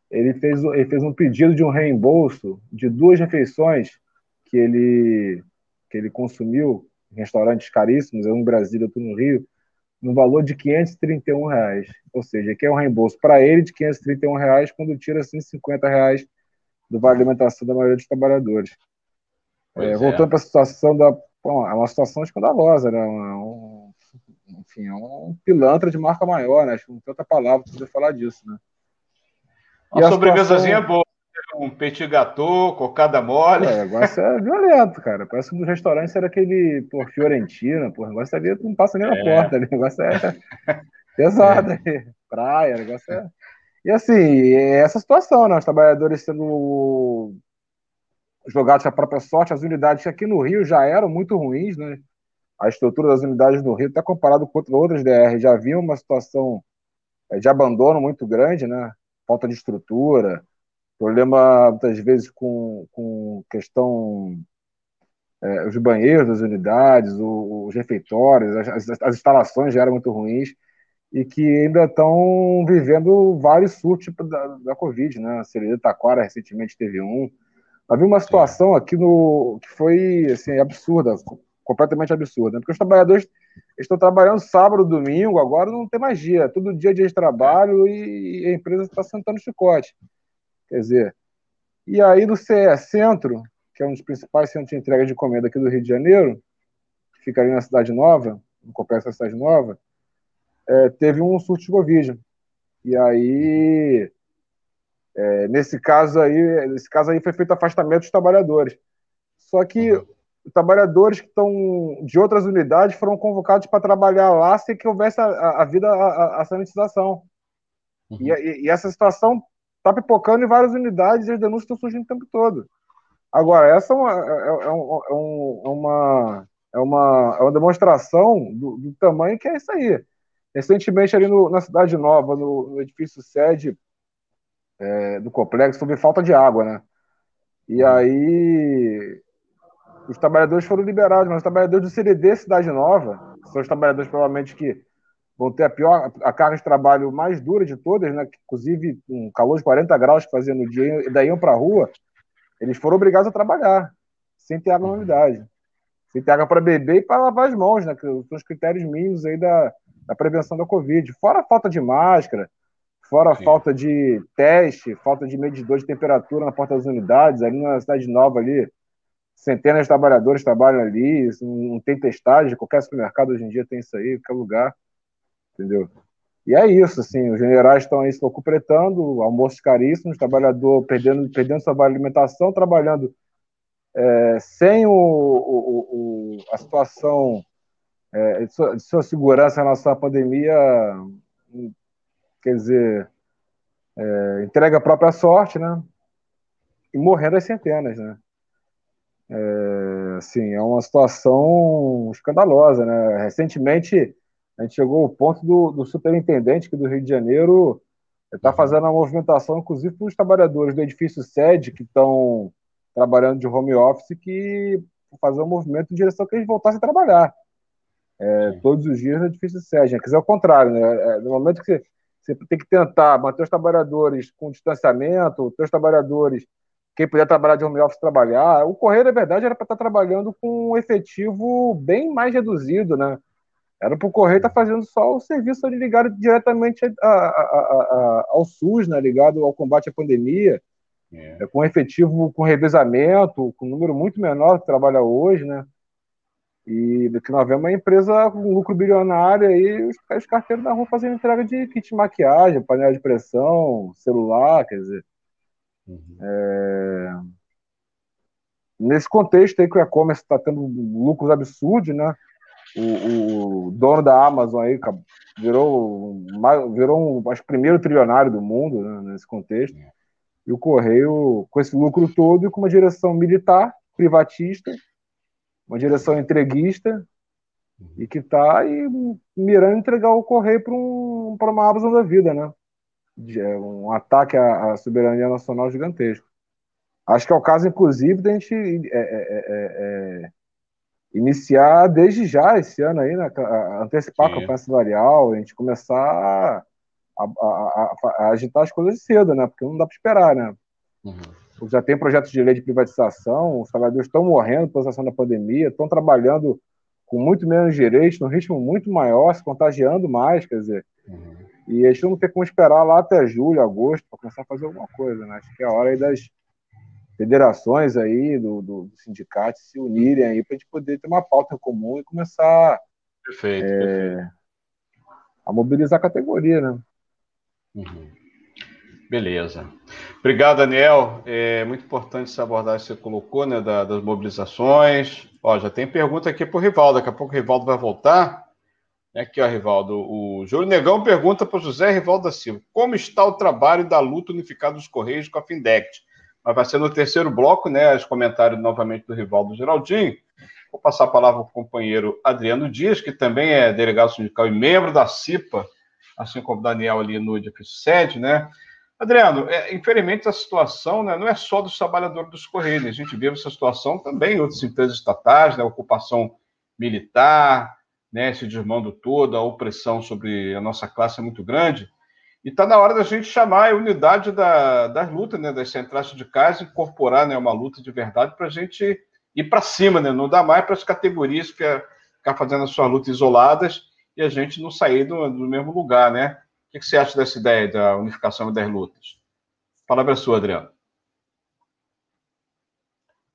ele fez, ele fez um pedido de um reembolso de duas refeições que ele, que ele consumiu em restaurantes caríssimos, um em Brasília, outro no Rio, no valor de 531 reais. Ou seja, aqui é um reembolso para ele de 531 reais quando tira 150 reais do vale alimentação da maioria dos trabalhadores. É, é. Voltando para a situação da. Bom, é uma situação escandalosa, né? Um, enfim, é um pilantra de marca maior, né? Acho que não tem outra palavra para poder falar disso, né? E Uma sobremesazinha situação... boa. Um petit gâteau, cocada mole. É, o negócio é violento, cara. Parece que no restaurante era aquele, pô, Fiorentina, pô, o negócio ali não passa nem na é. porta, o negócio é pesado, é. praia, o negócio é... E assim, é essa situação, né? Os trabalhadores sendo jogados à própria sorte, as unidades aqui no Rio já eram muito ruins, né? a estrutura das unidades no Rio, até comparado com outras DR, já havia uma situação é, de abandono muito grande, né? falta de estrutura, problema muitas vezes com, com questão é, os banheiros das unidades, os refeitórios, as, as, instalações já eram muito ruins. e que ainda estão vivendo vários surtos da, da Covid, né? A Serena Taquara recentemente teve um. Havia uma situação aqui no que foi assim, absurda, completamente absurda, né? porque os trabalhadores estão trabalhando sábado, domingo, agora não tem mais dia, todo dia é dia de trabalho e a empresa está sentando chicote. Quer dizer, e aí no CE Centro, que é um dos principais centros de entrega de encomenda aqui do Rio de Janeiro, que fica ali na Cidade Nova, no complexo da Cidade Nova, é, teve um surto de Covid. E aí, é, nesse caso aí, nesse caso aí foi feito afastamento dos trabalhadores. Só que os trabalhadores que estão de outras unidades foram convocados para trabalhar lá sem que houvesse a, a vida, a, a sanitização. Uhum. E, e, essa situação está pipocando em várias unidades e as denúncias estão surgindo o tempo todo. Agora, essa é uma, é, é, é uma, é uma, é uma demonstração do, do, tamanho que é isso aí. Recentemente, ali no, na Cidade Nova, no, no edifício sede é, do complexo, houve falta de água, né? E uhum. aí os trabalhadores foram liberados, mas os trabalhadores do CDD Cidade Nova, que são os trabalhadores provavelmente que vão ter a pior, a carga de trabalho mais dura de todas, né? Inclusive um calor de 40 graus que fazia no dia, e daí iam para a rua, eles foram obrigados a trabalhar, sem ter água na unidade. Sem ter água para beber e para lavar as mãos, né? Que são os critérios mínimos aí da, da prevenção da Covid. Fora a falta de máscara, fora a Sim. falta de teste, falta de medidor de temperatura na porta das unidades, ali na cidade nova ali, centenas de trabalhadores trabalham ali, não tem testagem, qualquer supermercado hoje em dia tem isso aí, qualquer lugar, entendeu? E é isso, assim, os generais estão aí se locupretando, almoços caríssimos, trabalhador perdendo, perdendo sua alimentação, trabalhando é, sem o, o, o, a situação é, de, sua, de, sua, segurança em relação à pandemia, quer dizer, é, entrega a própria sorte, né? E morrendo as centenas, né? É, assim, é uma situação escandalosa, né? Recentemente, a gente chegou ao ponto do, do superintendente aqui do Rio de Janeiro está fazendo uma movimentação, inclusive, para os trabalhadores do edifício sede que estão trabalhando de home office, que fazer um movimento em direção que eles voltassem a trabalhar. É, todos os dias no edifício sede. Né? Quer dizer, ao contrário, né? É, no momento que você, você tem que tentar manter os trabalhadores com distanciamento, os seus trabalhadores, quem puder trabalhar de home office, trabalhar. O Correio, na verdade, era para estar trabalhando com um efetivo bem mais reduzido, né? Era para o Correio estar fazendo só o serviço ligado diretamente a, a, a, ao SUS, né? ligado ao combate à pandemia, é. com efetivo, com revezamento, com um número muito menor que trabalha hoje, né? E que nós vemos uma empresa com lucro bilionário aí, os, os carteiros da rua fazendo entrega de kit de maquiagem, panela de pressão, celular, quer dizer. Uhum. É... Nesse contexto aí que o e-commerce está tendo lucros absurdos, né? O, o, dono da Amazon aí virou, virou um, acho, primeiro trilionário do mundo né, nesse contexto. E o Correio, com esse lucro todo, e com uma direção militar, privatista, uma direção entreguista, e que está mirando entregar o Correio para um, uma Amazon da vida, né? É um ataque à, à, soberania nacional gigantesco. Acho que é o caso, inclusive, da gente é, é, é, é iniciar desde já esse ano aí, né, antecipar Sim. a campanha salarial, a gente começar a, a, a, agitar as coisas cedo, né? Porque não dá para esperar, né? Uhum. Já tem projetos de lei de privatização, os trabalhadores estão morrendo por causa da pandemia, estão trabalhando com muito menos direitos, num ritmo muito maior, se contagiando mais, quer dizer. Uhum. E a gente não tem como esperar lá até julho, agosto, para começar a fazer alguma coisa, né? Acho que é a hora aí das, federações aí do, do, do sindicato se unirem aí para a gente poder ter uma pauta comum e começar perfeito, é, perfeito. a mobilizar a categoria, né? Uhum. Beleza. Obrigado, Daniel. É muito importante essa abordagem que você colocou, né, da, das mobilizações. Ó, já tem pergunta aqui para o Rivaldo. Daqui a pouco o Rivaldo vai voltar. Aqui, ó, Rivaldo. O Júlio Negão pergunta para o José Rivaldo da Silva: como está o trabalho da luta unificada dos Correios com a Findect? Mas vai ser no terceiro bloco, né? Os comentários novamente do Rivaldo Geraldinho. Vou passar a palavra para o companheiro Adriano Dias, que também é delegado sindical e membro da CIPA, assim como o Daniel ali no edifício sede, né? Adriano, é, infelizmente a situação né, não é só dos trabalhadores dos Correios, a gente vive essa situação também em outras empresas estatais, né, ocupação militar, né, se desmando todo, a opressão sobre a nossa classe é muito grande. E está na hora da gente chamar a unidade da, das lutas, né, das centrais sindicais, incorporar né, uma luta de verdade para a gente ir para cima, né? não dá mais para as categorias ficar, ficar fazendo as suas lutas isoladas e a gente não sair do, do mesmo lugar. Né? O que, que você acha dessa ideia da unificação das lutas? Palavra é sua, Adriano.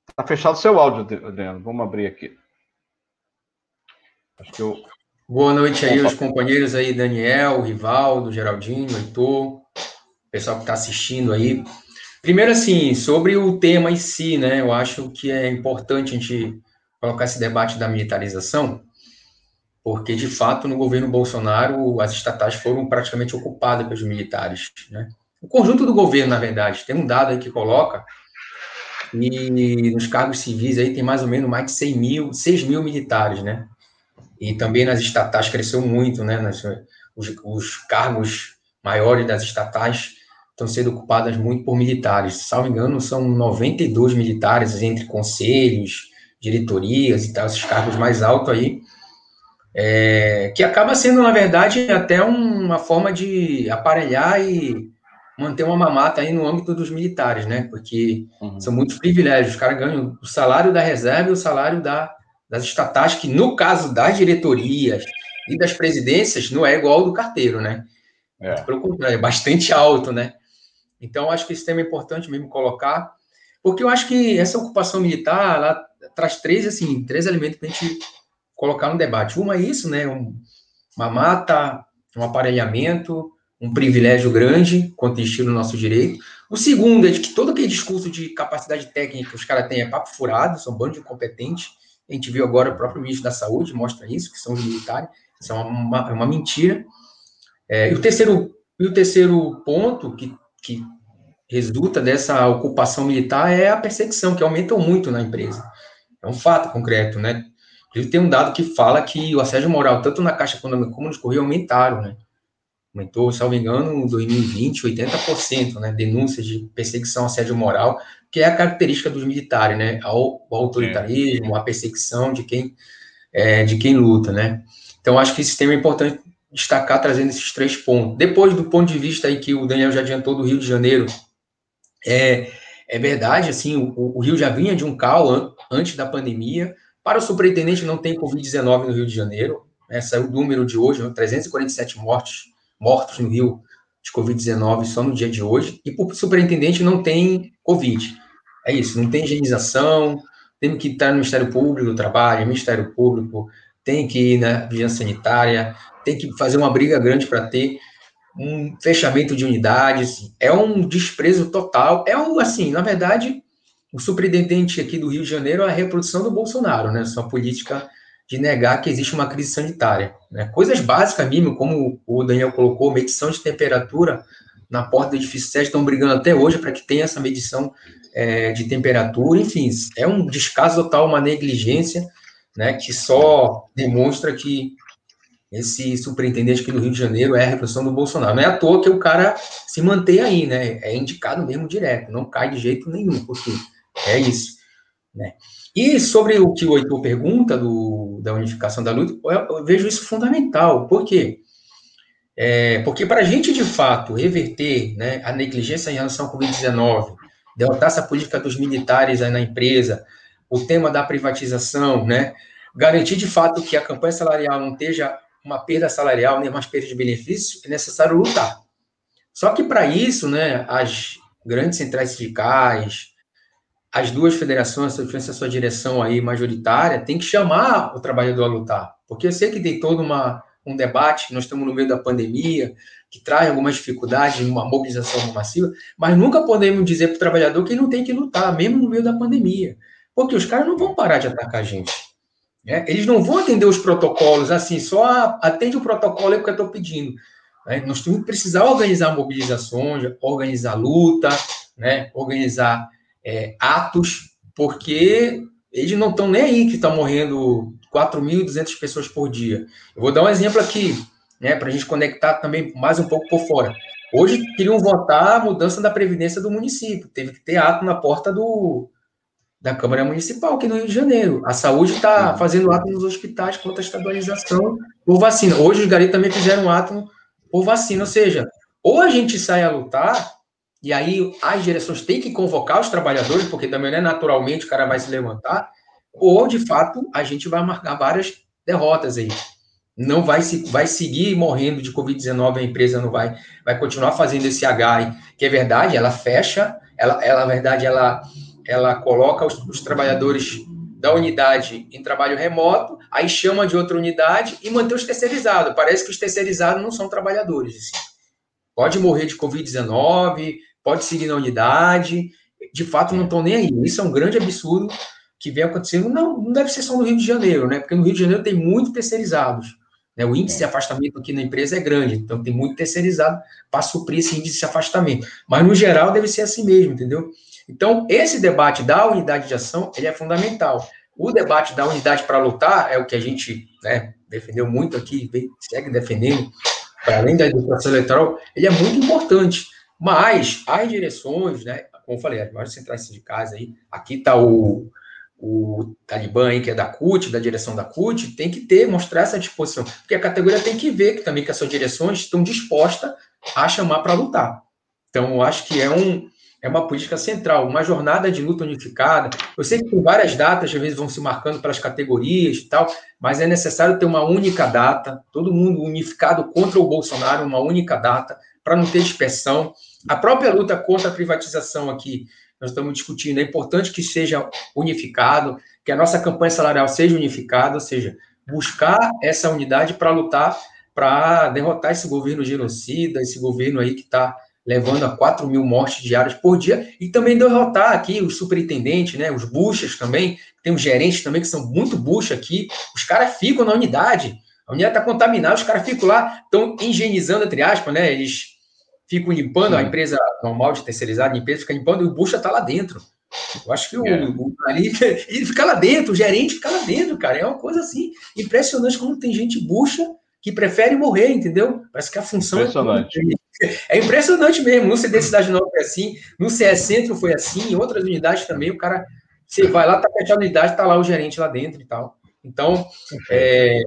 Está fechado seu áudio, Adriano. Vamos abrir aqui. Acho que eu... Boa noite aí os companheiros aí, Daniel, Rivaldo, Geraldinho, Heitor, pessoal que está assistindo aí. Primeiro, assim, sobre o tema em si, né? Eu acho que é importante a gente colocar esse debate da militarização, porque, de fato, no governo Bolsonaro, as estatais foram praticamente ocupadas pelos militares, né? O conjunto do governo, na verdade, tem um dado aí que coloca e nos cargos civis aí tem mais ou menos mais de 100 mil, 6 mil militares, né? E também nas estatais cresceu muito, né? Nas, os, os cargos maiores das estatais estão sendo ocupadas muito por militares. Se não me engano, são 92 militares entre conselhos, diretorias e tal, esses cargos mais altos aí, é, que acaba sendo, na verdade, até uma forma de aparelhar e manter uma mamata aí no âmbito dos militares, né? Porque uhum. são muitos privilégios. Os caras ganham o salário da reserva e o salário da, das estatais, que no caso das diretorias e das presidências não é igual ao do carteiro, né? É. Pelo contrário, é bastante alto, né? Então, acho que esse tema é importante mesmo colocar, porque eu acho que essa ocupação militar, ela traz três, assim, três elementos para a gente colocar no debate. Uma é isso, né? Um, uma mata, um aparelhamento, um privilégio grande quanto estilo no nosso direito. O segundo é de que todo aquele discurso de capacidade técnica que os caras têm é papo furado, são bando de incompetentes. A gente viu agora o próprio ministro da Saúde mostra isso, que são os militares. Isso é uma, uma mentira. É, e, o terceiro, e o terceiro ponto que, que resulta dessa ocupação militar é a perseguição, que aumentou muito na empresa. É um fato concreto, né? Inclusive, tem um dado que fala que o assédio moral, tanto na Caixa Econômica como nos Correios, aumentaram, né? aumentou, se não me engano, em 2020, 80%, né, denúncias de perseguição, assédio moral, que é a característica dos militares, né, o autoritarismo, a perseguição de quem, é, de quem luta, né. Então, acho que esse tema é importante destacar, trazendo esses três pontos. Depois, do ponto de vista aí que o Daniel já adiantou do Rio de Janeiro, é, é verdade, assim, o, o Rio já vinha de um caos an, antes da pandemia, para o superintendente não tem Covid-19 no Rio de Janeiro, né, saiu o número de hoje, 347 mortes mortos no Rio de Covid-19 só no dia de hoje, e por superintendente não tem Covid. É isso, não tem higienização, tem que estar no Ministério Público do Trabalho, Ministério Público, tem que ir na vigilância sanitária, tem que fazer uma briga grande para ter um fechamento de unidades, é um desprezo total, é um, assim, na verdade, o superintendente aqui do Rio de Janeiro é a reprodução do Bolsonaro, né, sua política de negar que existe uma crise sanitária. Né? Coisas básicas mesmo, como o Daniel colocou, medição de temperatura na porta do edifício 7, estão brigando até hoje para que tenha essa medição é, de temperatura, enfim, é um descaso total, uma negligência, né, que só demonstra que esse superintendente aqui do Rio de Janeiro é a repressão do Bolsonaro. Não é à toa que o cara se mantém aí, né, é indicado mesmo direto, não cai de jeito nenhum, porque é isso, né. E sobre o que o Heitor pergunta do, da unificação da luta, eu, eu vejo isso fundamental. Por quê? É, porque para a gente, de fato, reverter né, a negligência em relação ao Covid-19, derrotar essa política dos militares aí na empresa, o tema da privatização, né, garantir de fato que a campanha salarial não esteja uma perda salarial, nem mais perda de benefícios, é necessário lutar. Só que para isso, né, as grandes centrais sindicais, as duas federações, se a sua direção aí majoritária, tem que chamar o trabalhador a lutar. Porque eu sei que tem todo uma, um debate, nós estamos no meio da pandemia, que traz algumas dificuldades, uma mobilização massiva, mas nunca podemos dizer para o trabalhador que não tem que lutar, mesmo no meio da pandemia. Porque os caras não vão parar de atacar a gente. Né? Eles não vão atender os protocolos assim, só atende o protocolo é o que eu estou pedindo. Né? Nós temos que precisar organizar mobilizações, organizar luta, né? organizar é, atos, porque eles não estão nem aí que estão morrendo 4.200 pessoas por dia. Eu vou dar um exemplo aqui, né, para a gente conectar também mais um pouco por fora. Hoje queriam votar a mudança da previdência do município, teve que ter ato na porta do, da Câmara Municipal aqui no Rio de Janeiro. A saúde está fazendo ato nos hospitais contra a estadualização por vacina. Hoje os garis também fizeram ato por vacina, ou seja, ou a gente sai a lutar, e aí as direções têm que convocar os trabalhadores, porque também não é naturalmente o cara vai se levantar, ou de fato a gente vai marcar várias derrotas aí. Não vai se vai seguir morrendo de Covid-19, a empresa não vai vai continuar fazendo esse H, que é verdade, ela fecha, ela, ela na verdade ela ela coloca os, os trabalhadores da unidade em trabalho remoto, aí chama de outra unidade e mantém os terceirizados. Parece que os terceirizados não são trabalhadores. Assim. Pode morrer de Covid-19, pode seguir na unidade, de fato não estão nem aí. Isso é um grande absurdo que vem acontecendo. Não, não deve ser só no Rio de Janeiro, né? Porque no Rio de Janeiro tem muito terceirizados. Né? O índice de afastamento aqui na empresa é grande, então tem muito terceirizado para suprir esse índice de afastamento. Mas no geral deve ser assim mesmo, entendeu? Então, esse debate da unidade de ação, ele é fundamental. O debate da unidade para lutar é o que a gente né, defendeu muito aqui, segue defendendo, para além da educação eleitoral, ele é muito importante. Mas as direções, né, como eu falei, as maiores centrais sindicais aí, aqui está o, o Talibã aí, que é da CUT, da direção da CUT, tem que ter, mostrar essa disposição. Porque a categoria tem que ver que também que as suas direções estão dispostas a chamar para lutar. Então, eu acho que é um, é uma política central, uma jornada de luta unificada. Eu sei que várias datas, às vezes vão se marcando pelas categorias e tal, mas é necessário ter uma única data, todo mundo unificado contra o Bolsonaro, uma única data, para não ter dispersão. A própria luta contra a privatização aqui, nós estamos discutindo, é importante que seja unificado, que a nossa campanha salarial seja unificada, ou seja, buscar essa unidade para lutar, para derrotar esse governo genocida, esse governo aí que está levando a 4 mil mortes diárias por dia, e também derrotar aqui os superintendentes, né, os buchas também, tem os gerentes também que são muito bucha aqui, os caras ficam na unidade, a unidade está contaminada, os caras ficam lá, estão higienizando, entre aspas, né, eles ficam limpando, a empresa normal de terceirizada, a empresa fica limpando, e o bucha está lá dentro. Eu acho que o, é. o ali, ele fica lá dentro, o gerente fica lá dentro, cara, é uma coisa assim, impressionante como tem gente bucha que prefere morrer, entendeu? Parece que a função é Impressionante. é é impressionante mesmo. No CD Cidade Nova foi assim, no CE Centro foi assim, em outras unidades também, o cara, você vai lá, tá fechando a unidade, tá lá o gerente lá dentro e tal. Então, é,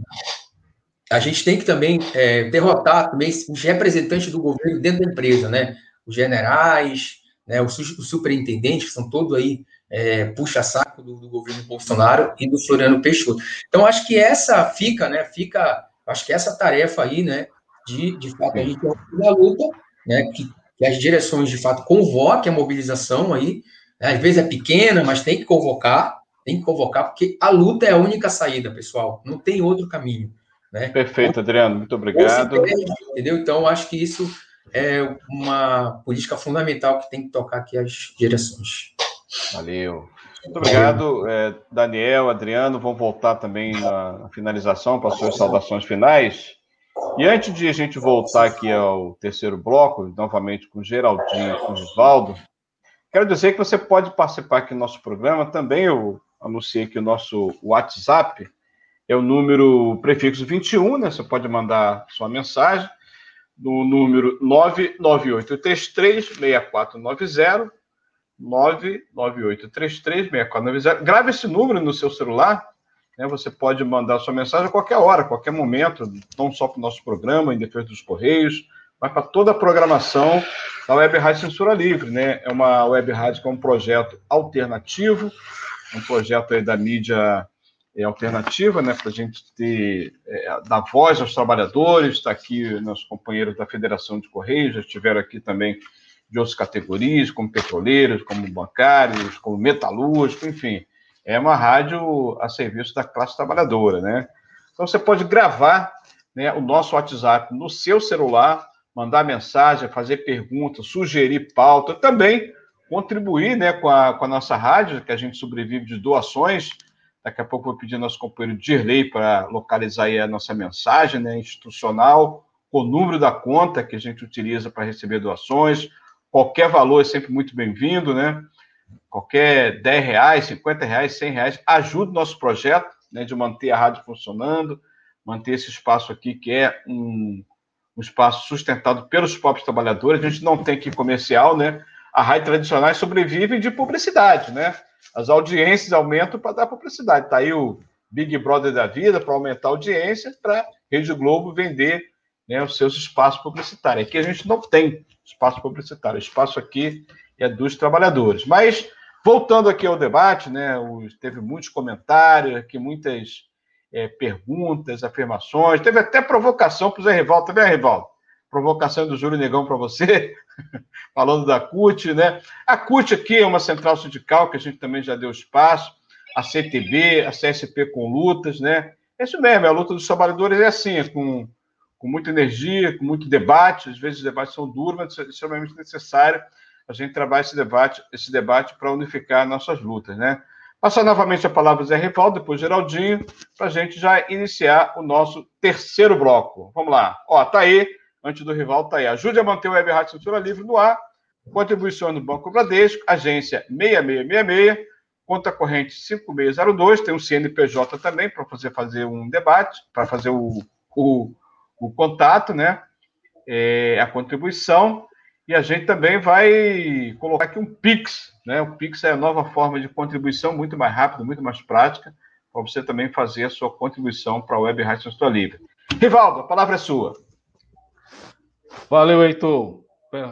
a gente tem que também é, derrotar também os representantes do governo dentro da empresa, né? Os generais, né, os, os superintendentes, que são todos aí é, puxa-saco do, do, governo Bolsonaro e do Floriano Peixoto. Então, acho que essa fica, né? Fica, acho que essa tarefa aí, né? de, de fato, a gente tem a luta, né, que, que, as direções, de fato, convoquem a mobilização aí, né, às vezes é pequena, mas tem que convocar, tem que convocar, porque a luta é a única saída, pessoal, não tem outro caminho. Né? Perfeito, Adriano, muito obrigado. entendeu? Então, acho que isso é uma política fundamental que tem que tocar aqui as direções. Valeu. Muito obrigado, é, Daniel, Adriano. Vamos voltar também na finalização para as suas saudações finais. E antes de a gente voltar aqui ao terceiro bloco, novamente com Geraldinho e com Osvaldo, quero dizer que você pode participar aqui do nosso programa. Também eu anunciei que o nosso WhatsApp é o número prefixo 21, né? Você pode mandar sua mensagem no número 998336490, 998336490. Grave esse número no seu celular né, você pode mandar sua mensagem a qualquer hora, a qualquer momento, não só para o nosso programa, em defesa dos Correios, mas para toda a programação da Web Rádio Censura Livre. Né? É uma web rádio que é um projeto alternativo, um projeto aí da mídia é, alternativa, né, para a gente ter, é, dar voz aos trabalhadores. Está aqui nossos companheiros da Federação de Correios, já estiveram aqui também de outras categorias, como petroleiros, como bancários, como metalúrgicos, enfim é uma rádio a serviço da classe trabalhadora, né? Então você pode gravar né, o nosso WhatsApp no seu celular, mandar mensagem, fazer perguntas, sugerir pauta, também contribuir né, com, a, com a nossa rádio, que a gente sobrevive de doações. Daqui a pouco vou pedir ao nosso companheiro Dirley para localizar aí a nossa mensagem né, institucional, o número da conta que a gente utiliza para receber doações. Qualquer valor é sempre muito bem-vindo, né? qualquer 10 reais, 50 reais, 100 reais, ajuda o nosso projeto né, de manter a rádio funcionando, manter esse espaço aqui, que é um, um espaço sustentado pelos próprios trabalhadores. A gente não tem aqui comercial, né? A rádio tradicional sobrevive de publicidade, né? As audiências aumentam para dar publicidade. Está aí o Big Brother da vida para aumentar a audiência, para Rede Globo vender né, os seus espaços publicitários. Aqui a gente não tem espaço publicitário, o espaço aqui é dos trabalhadores. Mas, voltando aqui ao debate, né, teve muitos comentários, aqui muitas é, perguntas, afirmações, teve até provocação para o Zé Rivaldo. Tá vendo? Provocação do Júlio Negão para você, falando da CUT, né? A CUT aqui é uma central sindical que a gente também já deu espaço, a CTB, a CSP com lutas, né? É isso mesmo, a luta dos trabalhadores é assim, é com com muita energia, com muito debate. Às vezes os debates são duros, mas é extremamente necessário a gente trabalhar esse debate, esse debate para unificar nossas lutas, né? Passar novamente a palavra ao Zé Rivaldo, depois Geraldinho, para a gente já iniciar o nosso terceiro bloco. Vamos lá. Ó, tá aí, antes do Rivaldo, tá aí. Ajude a manter o Web Rádio Censura Livre no ar. Contribuição do Banco Bradesco, agência 6666, conta corrente 5602, tem um CNPJ também para você fazer um debate, para fazer o, o o contato, né? É, a contribuição. E a gente também vai colocar aqui um Pix, né? O Pix é a nova forma de contribuição, muito mais rápida, muito mais prática, para você também fazer a sua contribuição para a Web Rádio Sua Livre. Rivaldo, a palavra é sua. Valeu, Heitor.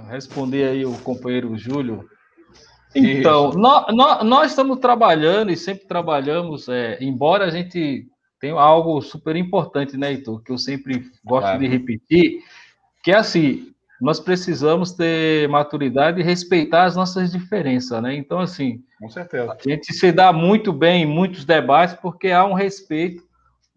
Responder aí o companheiro Júlio. Então, nós, nós, nós, estamos trabalhando e sempre trabalhamos, é, embora a gente tem algo super importante, né, Heitor, que eu sempre gosto de repetir, que é assim, nós precisamos ter maturidade e respeitar as nossas diferenças, né? Então, assim, com certeza. A gente se dá muito bem em muitos debates porque há um respeito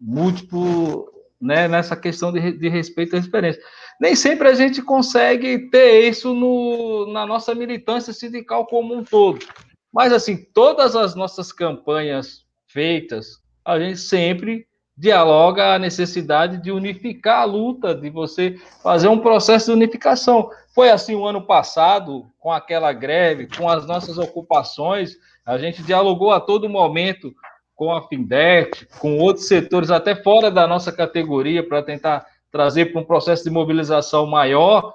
múltiplo, né, nessa questão de, de respeito às diferenças. Nem sempre a gente consegue ter isso no, na nossa militância sindical como um todo. Mas, assim, todas as nossas campanhas feitas, a gente sempre dialoga a necessidade de unificar a luta, de você fazer um processo de unificação. Foi assim o ano passado, com aquela greve, com as nossas ocupações, a gente dialogou a todo momento com a Findec, com outros setores, até fora da nossa categoria, para tentar trazer para um processo de mobilização maior.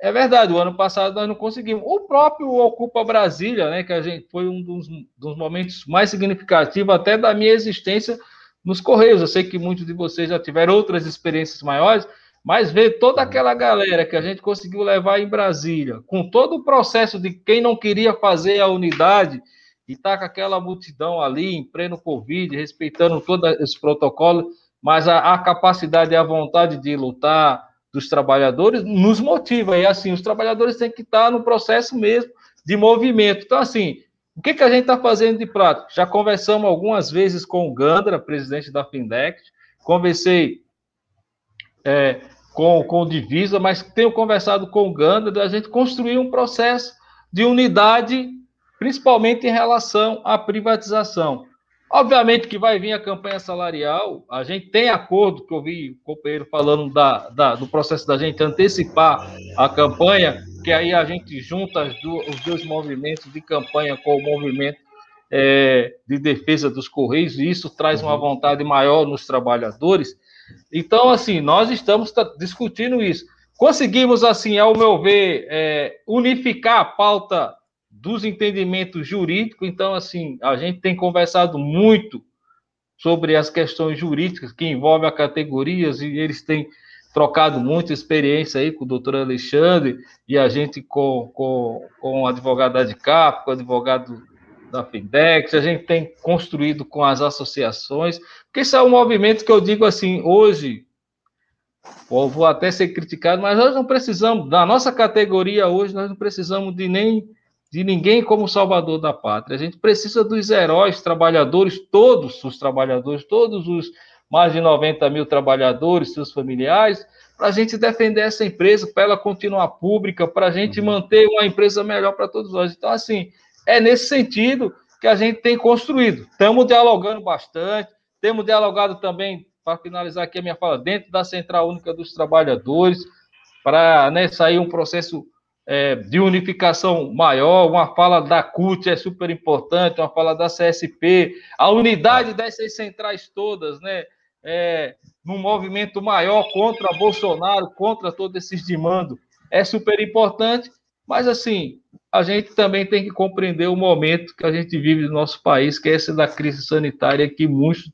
É verdade, o ano passado nós não conseguimos. O próprio Ocupa Brasília, né, que a gente foi um dos, dos momentos mais significativos até da minha existência nos Correios. Eu sei que muitos de vocês já tiveram outras experiências maiores, mas ver toda aquela galera que a gente conseguiu levar em Brasília, com todo o processo de quem não queria fazer a unidade e tá com aquela multidão ali em pleno Covid, respeitando todo esse protocolo, mas a, a capacidade e a vontade de lutar, dos trabalhadores nos motiva. E assim, os trabalhadores têm que estar no processo mesmo de movimento. Então, assim, o que, que a gente está fazendo de prática? Já conversamos algumas vezes com o Gandra, presidente da Findec, conversei é, com, com o Divisa, mas tenho conversado com o Gandra da gente construir um processo de unidade, principalmente em relação à privatização. Obviamente que vai vir a campanha salarial, a gente tem acordo, que eu vi o companheiro falando da, da, do processo da gente antecipar a campanha, que aí a gente junta do, os dois movimentos de campanha com o movimento é, de defesa dos Correios, e isso traz uma vontade maior nos trabalhadores. Então, assim, nós estamos discutindo isso. Conseguimos, assim, ao meu ver, é, unificar a pauta dos entendimentos jurídicos. Então, assim, a gente tem conversado muito sobre as questões jurídicas que envolvem a categorias e eles têm trocado muita experiência aí com o doutor Alexandre e a gente com, com, com o advogado da DICAP, com o advogado da FINDEX, a gente tem construído com as associações, porque isso é um movimento que eu digo assim, hoje, vou até ser criticado, mas nós não precisamos, da nossa categoria hoje, nós não precisamos de nem de ninguém como salvador da pátria. A gente precisa dos heróis trabalhadores, todos os trabalhadores, todos os mais de 90 mil trabalhadores, seus familiares, para a gente defender essa empresa, para ela continuar pública, para a gente uhum. manter uma empresa melhor para todos nós. Então, assim, é nesse sentido que a gente tem construído. Estamos dialogando bastante, temos dialogado também, para finalizar aqui a minha fala, dentro da Central Única dos Trabalhadores, para né, sair um processo é, de unificação maior, uma fala da CUT é super importante, uma fala da CSP, a unidade dessas centrais todas, né? É, num movimento maior contra Bolsonaro, contra todos esses demandos, é super importante, mas assim, a gente também tem que compreender o momento que a gente vive no nosso país, que é esse da crise sanitária, que muitos,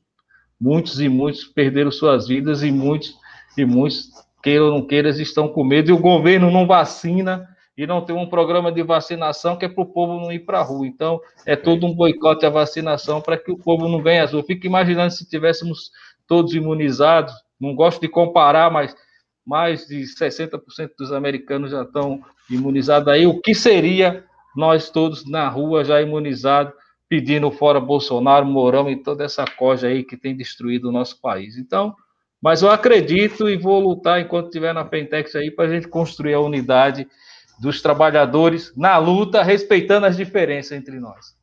muitos e muitos perderam suas vidas e muitos e muitos, queiram ou não queiram, estão com medo, e o governo não vacina e não tem um programa de vacinação que é para o povo não ir para a rua. Então, é todo um boicote à vacinação para que o povo não ganhe azul. Fico imaginando se tivéssemos todos imunizados, não gosto de comparar, mas mais de 60% dos americanos já estão imunizados aí. O que seria nós todos na rua já imunizados, pedindo fora Bolsonaro, Mourão e toda essa coja aí que tem destruído o nosso país? Então, mas eu acredito e vou lutar enquanto estiver na Pentex aí para a gente construir a unidade dos trabalhadores na luta, respeitando as diferenças entre nós.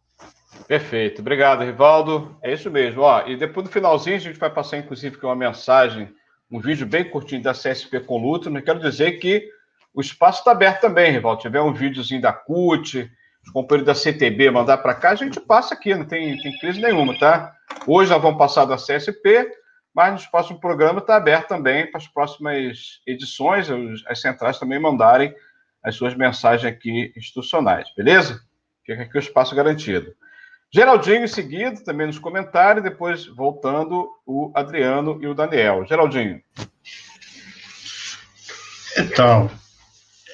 Perfeito, obrigado, Rivaldo. É isso mesmo. Ó, e depois do finalzinho a gente vai passar, inclusive, uma mensagem, um vídeo bem curtinho da CSP com luta. Mas quero dizer que o espaço está aberto também, Rivaldo. Se tiver um videozinho da CUT, os companheiros da CTB mandar para cá, a gente passa aqui, não tem, tem crise nenhuma, tá? Hoje nós vamos passar da CSP, mas nos próximos programas está aberto também para as próximas edições, as centrais também mandarem as suas mensagens aqui institucionais, beleza? Fica aqui o espaço garantido. Geraldinho em seguida, também nos comentários, depois voltando o Adriano e o Daniel. Geraldinho. Então,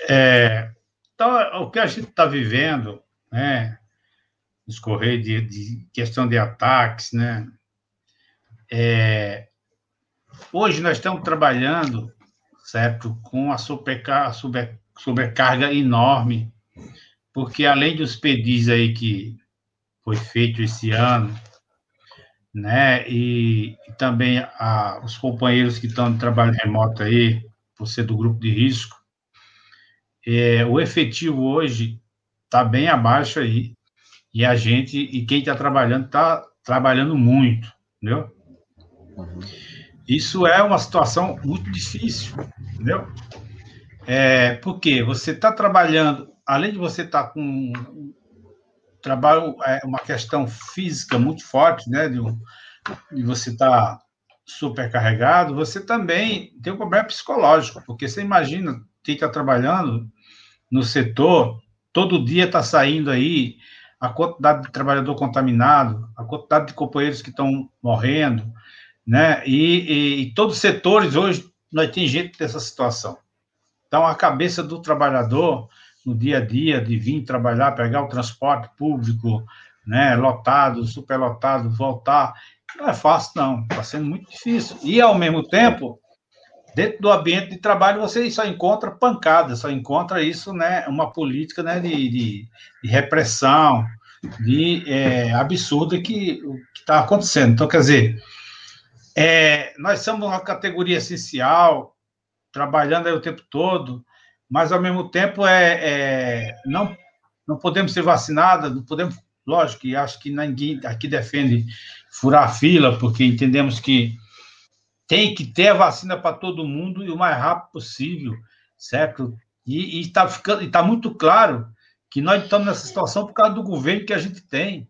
é, então o que a gente está vivendo, né, nos de, de, questão de ataques, né, é, hoje nós estamos trabalhando, certo, com a supercar, super, sobrecarga enorme, porque além dos pedidos aí que foi feito esse ano, né, e, e também a, os companheiros que estão de trabalho remoto aí, ser do grupo de risco, é, o efetivo hoje está bem abaixo aí, e a gente, e quem está trabalhando, está trabalhando muito, entendeu? Uhum. Isso é uma situação muito difícil, entendeu? É, porque você está trabalhando, além de você estar tá com trabalho, é uma questão física muito forte, né? De, de você estar tá supercarregado, você também tem um problema psicológico, porque você imagina quem está trabalhando no setor, todo dia está saindo aí a quantidade de trabalhador contaminado, a quantidade de companheiros que estão morrendo, né? E, e, e todos os setores hoje nós tem gente dessa situação. Então, a cabeça do trabalhador, no dia a dia, de vir trabalhar, pegar o transporte público, né, lotado, superlotado, voltar, não é fácil, não. Está sendo muito difícil. E, ao mesmo tempo, dentro do ambiente de trabalho, você só encontra pancada, só encontra isso, né, uma política né, de, de, de repressão, de é, absurda que está acontecendo. Então, quer dizer, é, nós somos uma categoria essencial, trabalhando aí o tempo todo, mas ao mesmo tempo é, é não não podemos ser vacinados, não podemos, lógico, e acho que ninguém aqui defende furar a fila, porque entendemos que tem que ter a vacina para todo mundo e o mais rápido possível, certo? E está ficando, está muito claro que nós estamos nessa situação por causa do governo que a gente tem,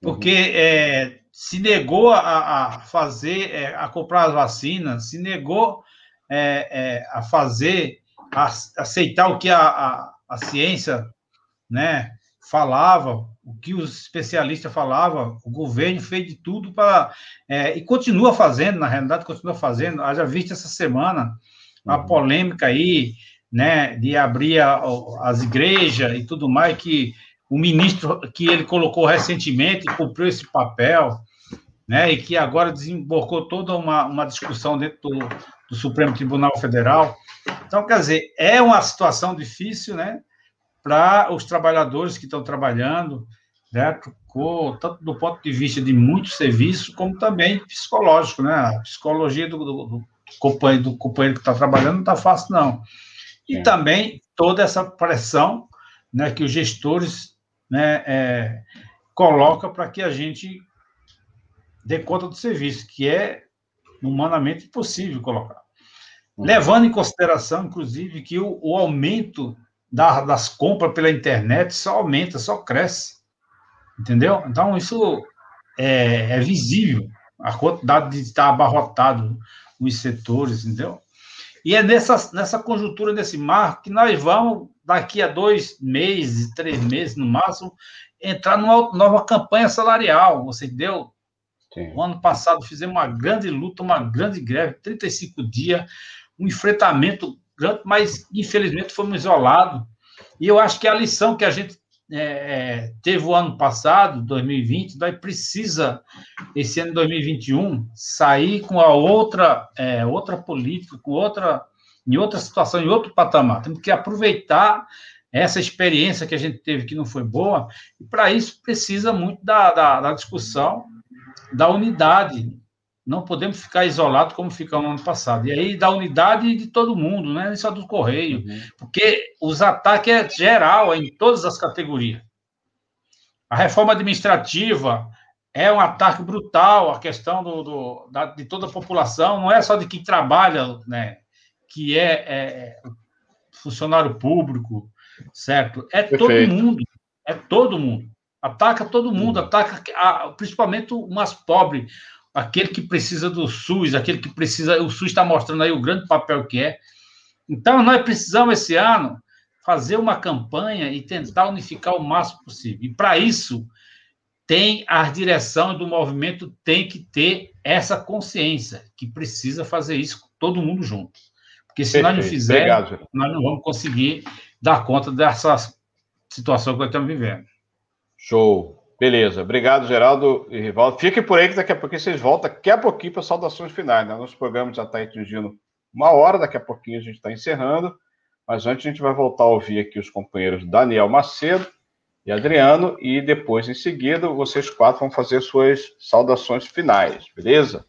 porque é, se negou a, a fazer, é, a comprar as vacinas, se negou é, é, a fazer, a aceitar o que a, a, a, ciência né, falava, o que os especialistas falavam, o governo fez de tudo para. É, e continua fazendo, na realidade, continua fazendo. Haja visto essa semana a uhum. polêmica aí, né, de abrir a, as igrejas e tudo mais, que o ministro que ele colocou recentemente cumpriu esse papel, né, e que agora desembocou toda uma, uma discussão dentro do, do Supremo Tribunal Federal. Então, quer dizer, é uma situação difícil, né, para os trabalhadores que estão trabalhando, né, tanto do ponto de vista de muitos serviços, como também psicológico, né, a psicologia do, do, do companheiro, do companheiro que está trabalhando não está fácil, não. E é. também toda essa pressão, né, que os gestores, né, é, colocam para que a gente dê conta do serviço, que é humanamente impossível colocar. Uhum. Levando em consideração, inclusive, que o, o aumento da, das compras pela internet só aumenta, só cresce. Entendeu? Então, isso é, é visível, a quantidade de estar abarrotado os setores, entendeu? E é nessa, nessa conjuntura, nesse marco, que nós vamos daqui a dois meses, três meses no máximo, entrar numa nova campanha salarial, você entendeu? Sim. O ano passado fizemos uma grande luta, uma grande greve, 35 dias, um enfrentamento grande, mas infelizmente fomos isolados. E eu acho que a lição que a gente é, é teve o ano passado, 2020, nós precisa, esse ano 2021, sair com a outra, é, outra política, com outra, em outra situação, em outro patamar. Temos que aproveitar essa experiência que a gente teve que não foi boa, e para isso precisa muito da, da, da discussão da unidade. Não podemos ficar isolados como ficamos no ano passado. E aí da unidade de todo mundo, né? Só do Correio. Uhum. Porque os ataques é geral, é em todas as categorias. A reforma administrativa é um ataque brutal, a questão do, do da, de toda a população, não é só de quem trabalha, né? Que é, é, é funcionário público, certo? É Perfeito. todo mundo. É todo mundo. Ataca todo mundo, hum. ataca a, principalmente o mais pobre, aquele que precisa do SUS, aquele que precisa. O SUS está mostrando aí o grande papel que é. Então, nós precisamos, esse ano, fazer uma campanha e tentar unificar o máximo possível. E, para isso, tem a direção do movimento tem que ter essa consciência, que precisa fazer isso todo mundo junto. Porque se Perfeito. nós não fizermos, nós não vamos conseguir dar conta dessa situação que nós estamos vivendo. Show. Beleza. Obrigado, Geraldo e Rivaldo. Fiquem por aí que daqui a pouquinho vocês voltam. Daqui a pouquinho para saudações finais. Né? Nosso programa já está atingindo uma hora, daqui a pouquinho a gente está encerrando. Mas antes a gente vai voltar a ouvir aqui os companheiros Daniel Macedo e Adriano, e depois, em seguida, vocês quatro vão fazer suas saudações finais, beleza?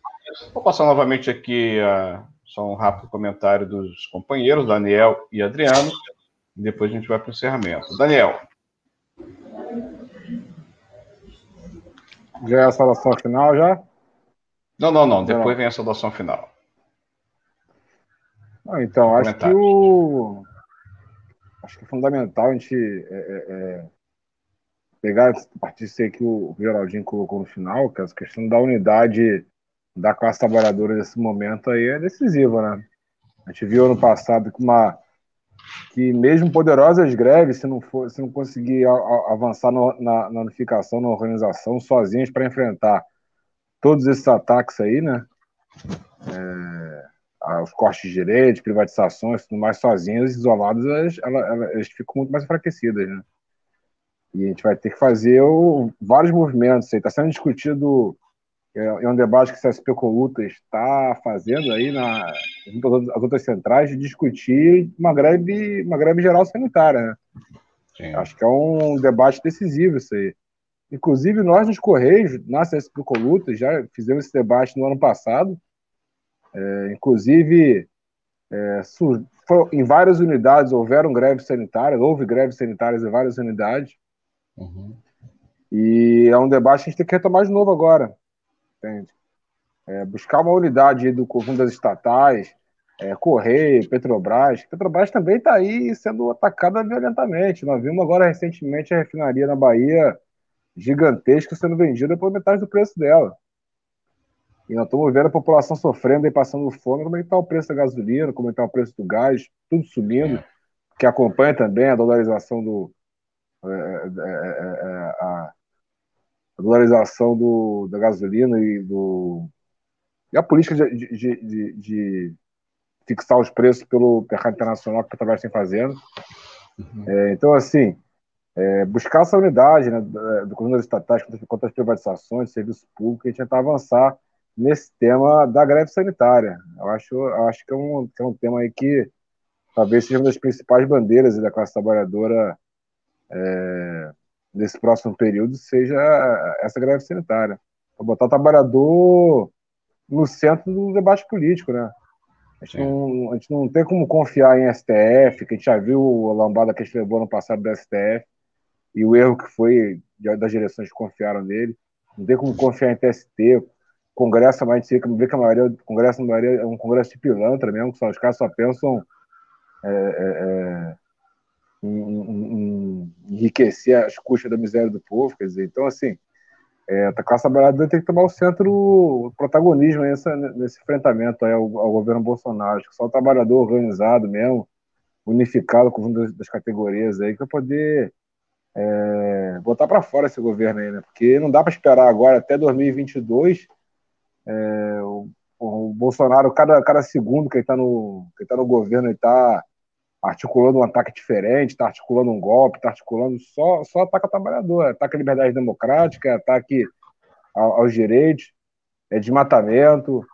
Vou passar novamente aqui uh, só um rápido comentário dos companheiros, Daniel e Adriano, e depois a gente vai para o encerramento. Daniel. Já é a saudação final, já? Não, não, não. Depois vem a saudação final. Não, então, acho que o. Acho que é fundamental a gente é, é, é pegar a partir disso que o Geraldinho colocou no final, que essa questão da unidade da classe trabalhadora nesse momento aí é decisiva, né? A gente viu ano passado que uma que mesmo poderosas greves, se não for, se não conseguir avançar no, na, na, unificação, na organização, sozinhas para enfrentar todos esses ataques aí, né? É, os cortes de direitos, privatizações, tudo mais sozinhas, isoladas, elas, elas, elas, ficam muito mais enfraquecidas, né? E a gente vai ter que fazer o, vários movimentos. Está sendo discutido é, é um debate que o CSP Coluta está fazendo aí na, junto às outras centrais de discutir uma greve, uma greve geral sanitária. Né? Acho que é um debate decisivo isso aí. Inclusive, nós nos Correios, na CSP Coluta, já fizemos esse debate no ano passado. É, inclusive, é, em várias unidades houveram greves sanitárias, houve greves sanitárias em várias unidades. Uhum. E é um debate que a gente tem que retomar de novo agora entende? É, buscar uma unidade do conjunto das estatais, é, Correio, Petrobras. Petrobras também está aí sendo atacada violentamente. Nós vimos agora recentemente a refinaria na Bahia gigantesca sendo vendida por metade do preço dela. E nós estamos vendo a população sofrendo e passando fome. Como é que está o preço da gasolina, como é está o preço do gás, tudo subindo, é. que acompanha também a dolarização do. É, é, é, a, a dolarização do, da gasolina e do e a política de, de, de, de fixar os preços pelo mercado internacional que a Petrobras tem fazendo. Uhum. É, então, assim, é, buscar essa unidade né, do governo estatais contra, as privatizações, serviços públicos, e tentar avançar nesse tema da greve sanitária. Eu acho, eu acho que, é um, que é um tema aí que talvez seja uma das principais bandeiras da classe trabalhadora é, nesse próximo período seja essa greve sanitária. Para botar o trabalhador no centro do debate político, né? A gente, não, a gente não tem como confiar em STF, que a gente já viu a lambada que a gente levou no passado do STF e o erro que foi das direções que confiaram nele. Não tem como confiar em TST, Congresso, mas a gente vê que a maioria, Congresso, a maioria é um Congresso de pilantra mesmo, que só, os caras só pensam é, é, é em, enriquecer as custas da miséria do povo, quer dizer, então assim, é, a classe trabalhadora tem que tomar o centro, o protagonismo nessa, nesse enfrentamento ao, ao, governo Bolsonaro, que só o trabalhador organizado mesmo, unificado com das, das categorias aí para poder é, botar para fora esse governo aí, né? Porque não dá para esperar agora até 2022 é, o, o, Bolsonaro, cada, cada segundo que ele está no, que tá no governo, ele está articulando um ataque diferente, está articulando um golpe, está articulando só, só ataque ao trabalhador, ataque à liberdade democrática, ataque aos direitos, é desmatamento,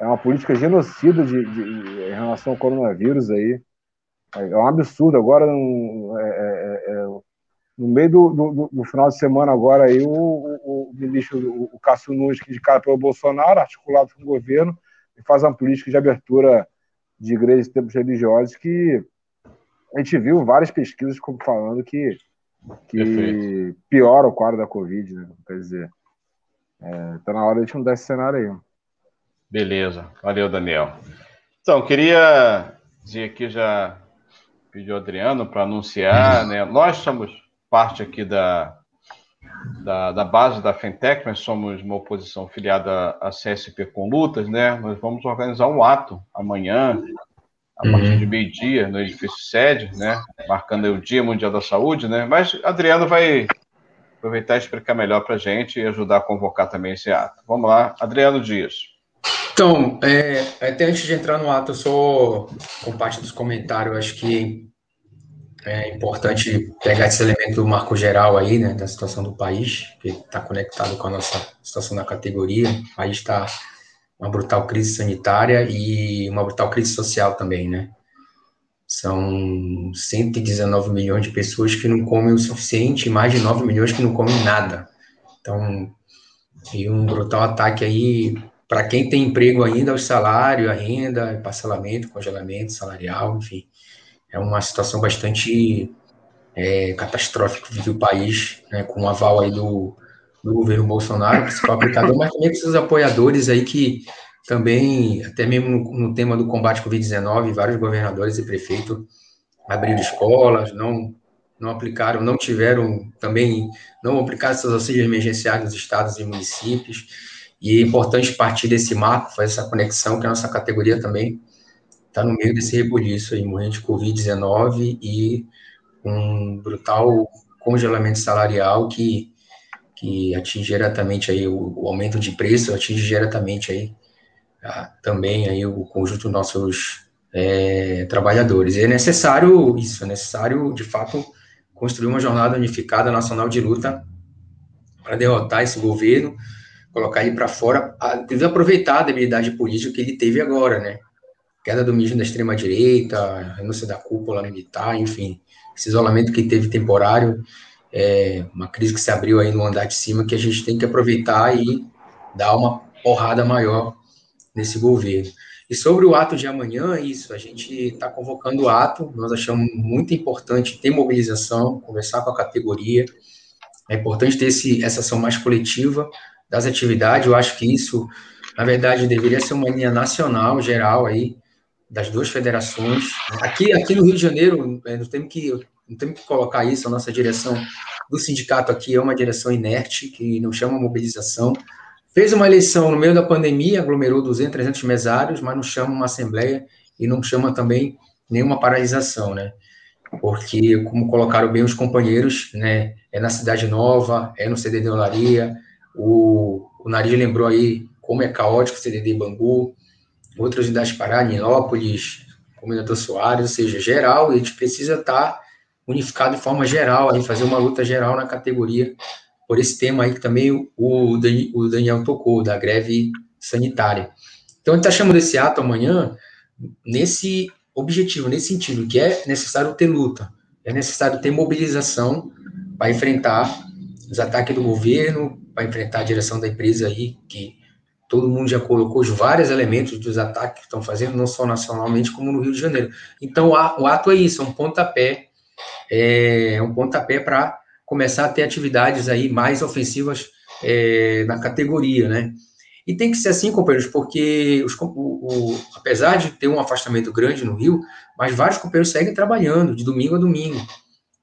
é uma política genocida de, de, em relação ao coronavírus aí. É, é um absurdo. Agora, é, é, é, no meio do, do, do, final de semana agora aí, o, o, o ministro, o, o Cássio Nunes, indicado pelo Bolsonaro, articulado com o governo, faz uma política de abertura de igrejas e templos religiosos que a gente viu várias pesquisas falando que, que piora o quadro da Covid, né? Quer dizer, é, tá na hora de a gente mudar esse cenário aí. Beleza, valeu, Daniel. Então, queria dizer aqui já pediu o Adriano para anunciar, né? Nós somos parte aqui da, da, da, base da Fentec, nós somos uma oposição filiada à CSP com lutas, né? Nós vamos organizar um ato amanhã, a partir uhum. de meio-dia, no edifício sede, né? Marcando o Dia Mundial da Saúde, né? Mas Adriano vai aproveitar e explicar melhor para a gente e ajudar a convocar também esse ato. Vamos lá, Adriano Dias. Então, é, até antes de entrar no ato, eu só, com parte dos comentários, acho que é importante pegar esse elemento do marco geral aí, né, da situação do país, que está conectado com a nossa situação na categoria. O país está uma brutal crise sanitária e uma brutal crise social também, né? São 119 milhões de pessoas que não comem o suficiente e mais de 9 milhões que não comem nada. Então, e um brutal ataque aí para quem tem emprego ainda, o salário, a renda, parcelamento, congelamento salarial, enfim é uma situação bastante é, catastrófica que vive o país, né, com o aval aí do, do governo Bolsonaro, principal aplicador, mas também com seus apoiadores aí que também, até mesmo no, tema do combate à Covid-19, vários governadores e prefeitos abriram escolas, não não aplicaram, não tiveram também, não aplicaram seus auxílios emergenciais nos estados e municípios, e é importante partir desse marco, fazer essa conexão, que a nossa categoria também está no meio desse rebuliço aí, morrendo de Covid-19 e um brutal congelamento salarial que, que atinge diretamente aí o, o aumento de preço, atinge diretamente aí a, também aí o conjunto dos nossos é, trabalhadores. E é necessário isso, é necessário, de fato, construir uma jornada unificada nacional de luta para derrotar esse governo, colocar ele para fora, inclusive aproveitar a debilidade política que ele teve agora, né? queda do mismo da extrema-direita, renúncia da cúpula militar, enfim, esse isolamento que teve temporário, é uma crise que se abriu aí no andar de cima que a gente tem que aproveitar e dar uma porrada maior nesse governo. E sobre o ato de amanhã, isso, a gente está convocando o ato, nós achamos muito importante ter mobilização, conversar com a categoria, é importante ter esse, essa ação mais coletiva das atividades, eu acho que isso, na verdade, deveria ser uma linha nacional, geral aí, das duas federações. Aqui, aqui no Rio de Janeiro, é, não temos que não temos que colocar isso, a nossa direção do sindicato aqui é uma direção inerte, que não chama mobilização. Fez uma eleição no meio da pandemia, aglomerou 200, 300 mesários, mas não chama uma assembleia e não chama também nenhuma paralisação, né? Porque, como colocaram bem os companheiros, né, é na Cidade Nova, é no CDD Olaria, o, o Nariz lembrou aí como é caótico o CDD Bangu, outras unidades Pará, Nilópolis, Comendador Soares, ou seja, geral, a gente precisa estar unificado de forma geral, aí fazer uma luta geral na categoria, por esse tema aí que também o, o Daniel tocou, da greve sanitária. Então, gente está chamando esse ato amanhã nesse objetivo, nesse sentido, que é necessário ter luta, é necessário ter mobilização para enfrentar os ataques do governo, para enfrentar a direção da empresa aí, que todo mundo já colocou os vários elementos dos ataques que estão fazendo, não só nacionalmente, como no Rio de Janeiro. Então, o ato é isso, é um pontapé, é um pontapé para começar a ter atividades aí mais ofensivas é, na categoria, né? E tem que ser assim, companheiros, porque os, o, o, apesar de ter um afastamento grande no Rio, mas vários companheiros seguem trabalhando de domingo a domingo.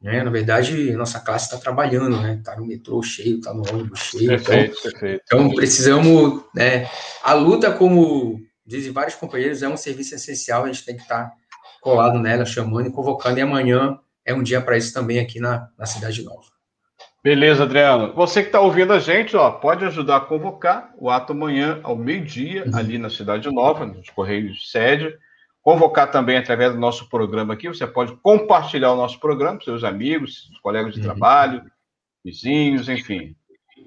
Né? Na verdade, nossa classe está trabalhando, né? Está no metrô cheio, está no ônibus cheio. Perfeito, então, perfeito. Então, precisamos, né? A luta, como dizem vários companheiros, é um serviço essencial, a gente tem que estar tá colado nela, chamando e convocando, e amanhã é um dia para isso também aqui na, na Cidade Nova. Beleza, Adriano. Você que está ouvindo a gente, ó, pode ajudar a convocar o ato amanhã ao meio-dia, uhum. ali na Cidade Nova, nos Correios Sede. Convocar também através do nosso programa aqui. Você pode compartilhar o nosso programa com seus amigos, seus colegas de uhum. trabalho, vizinhos, enfim.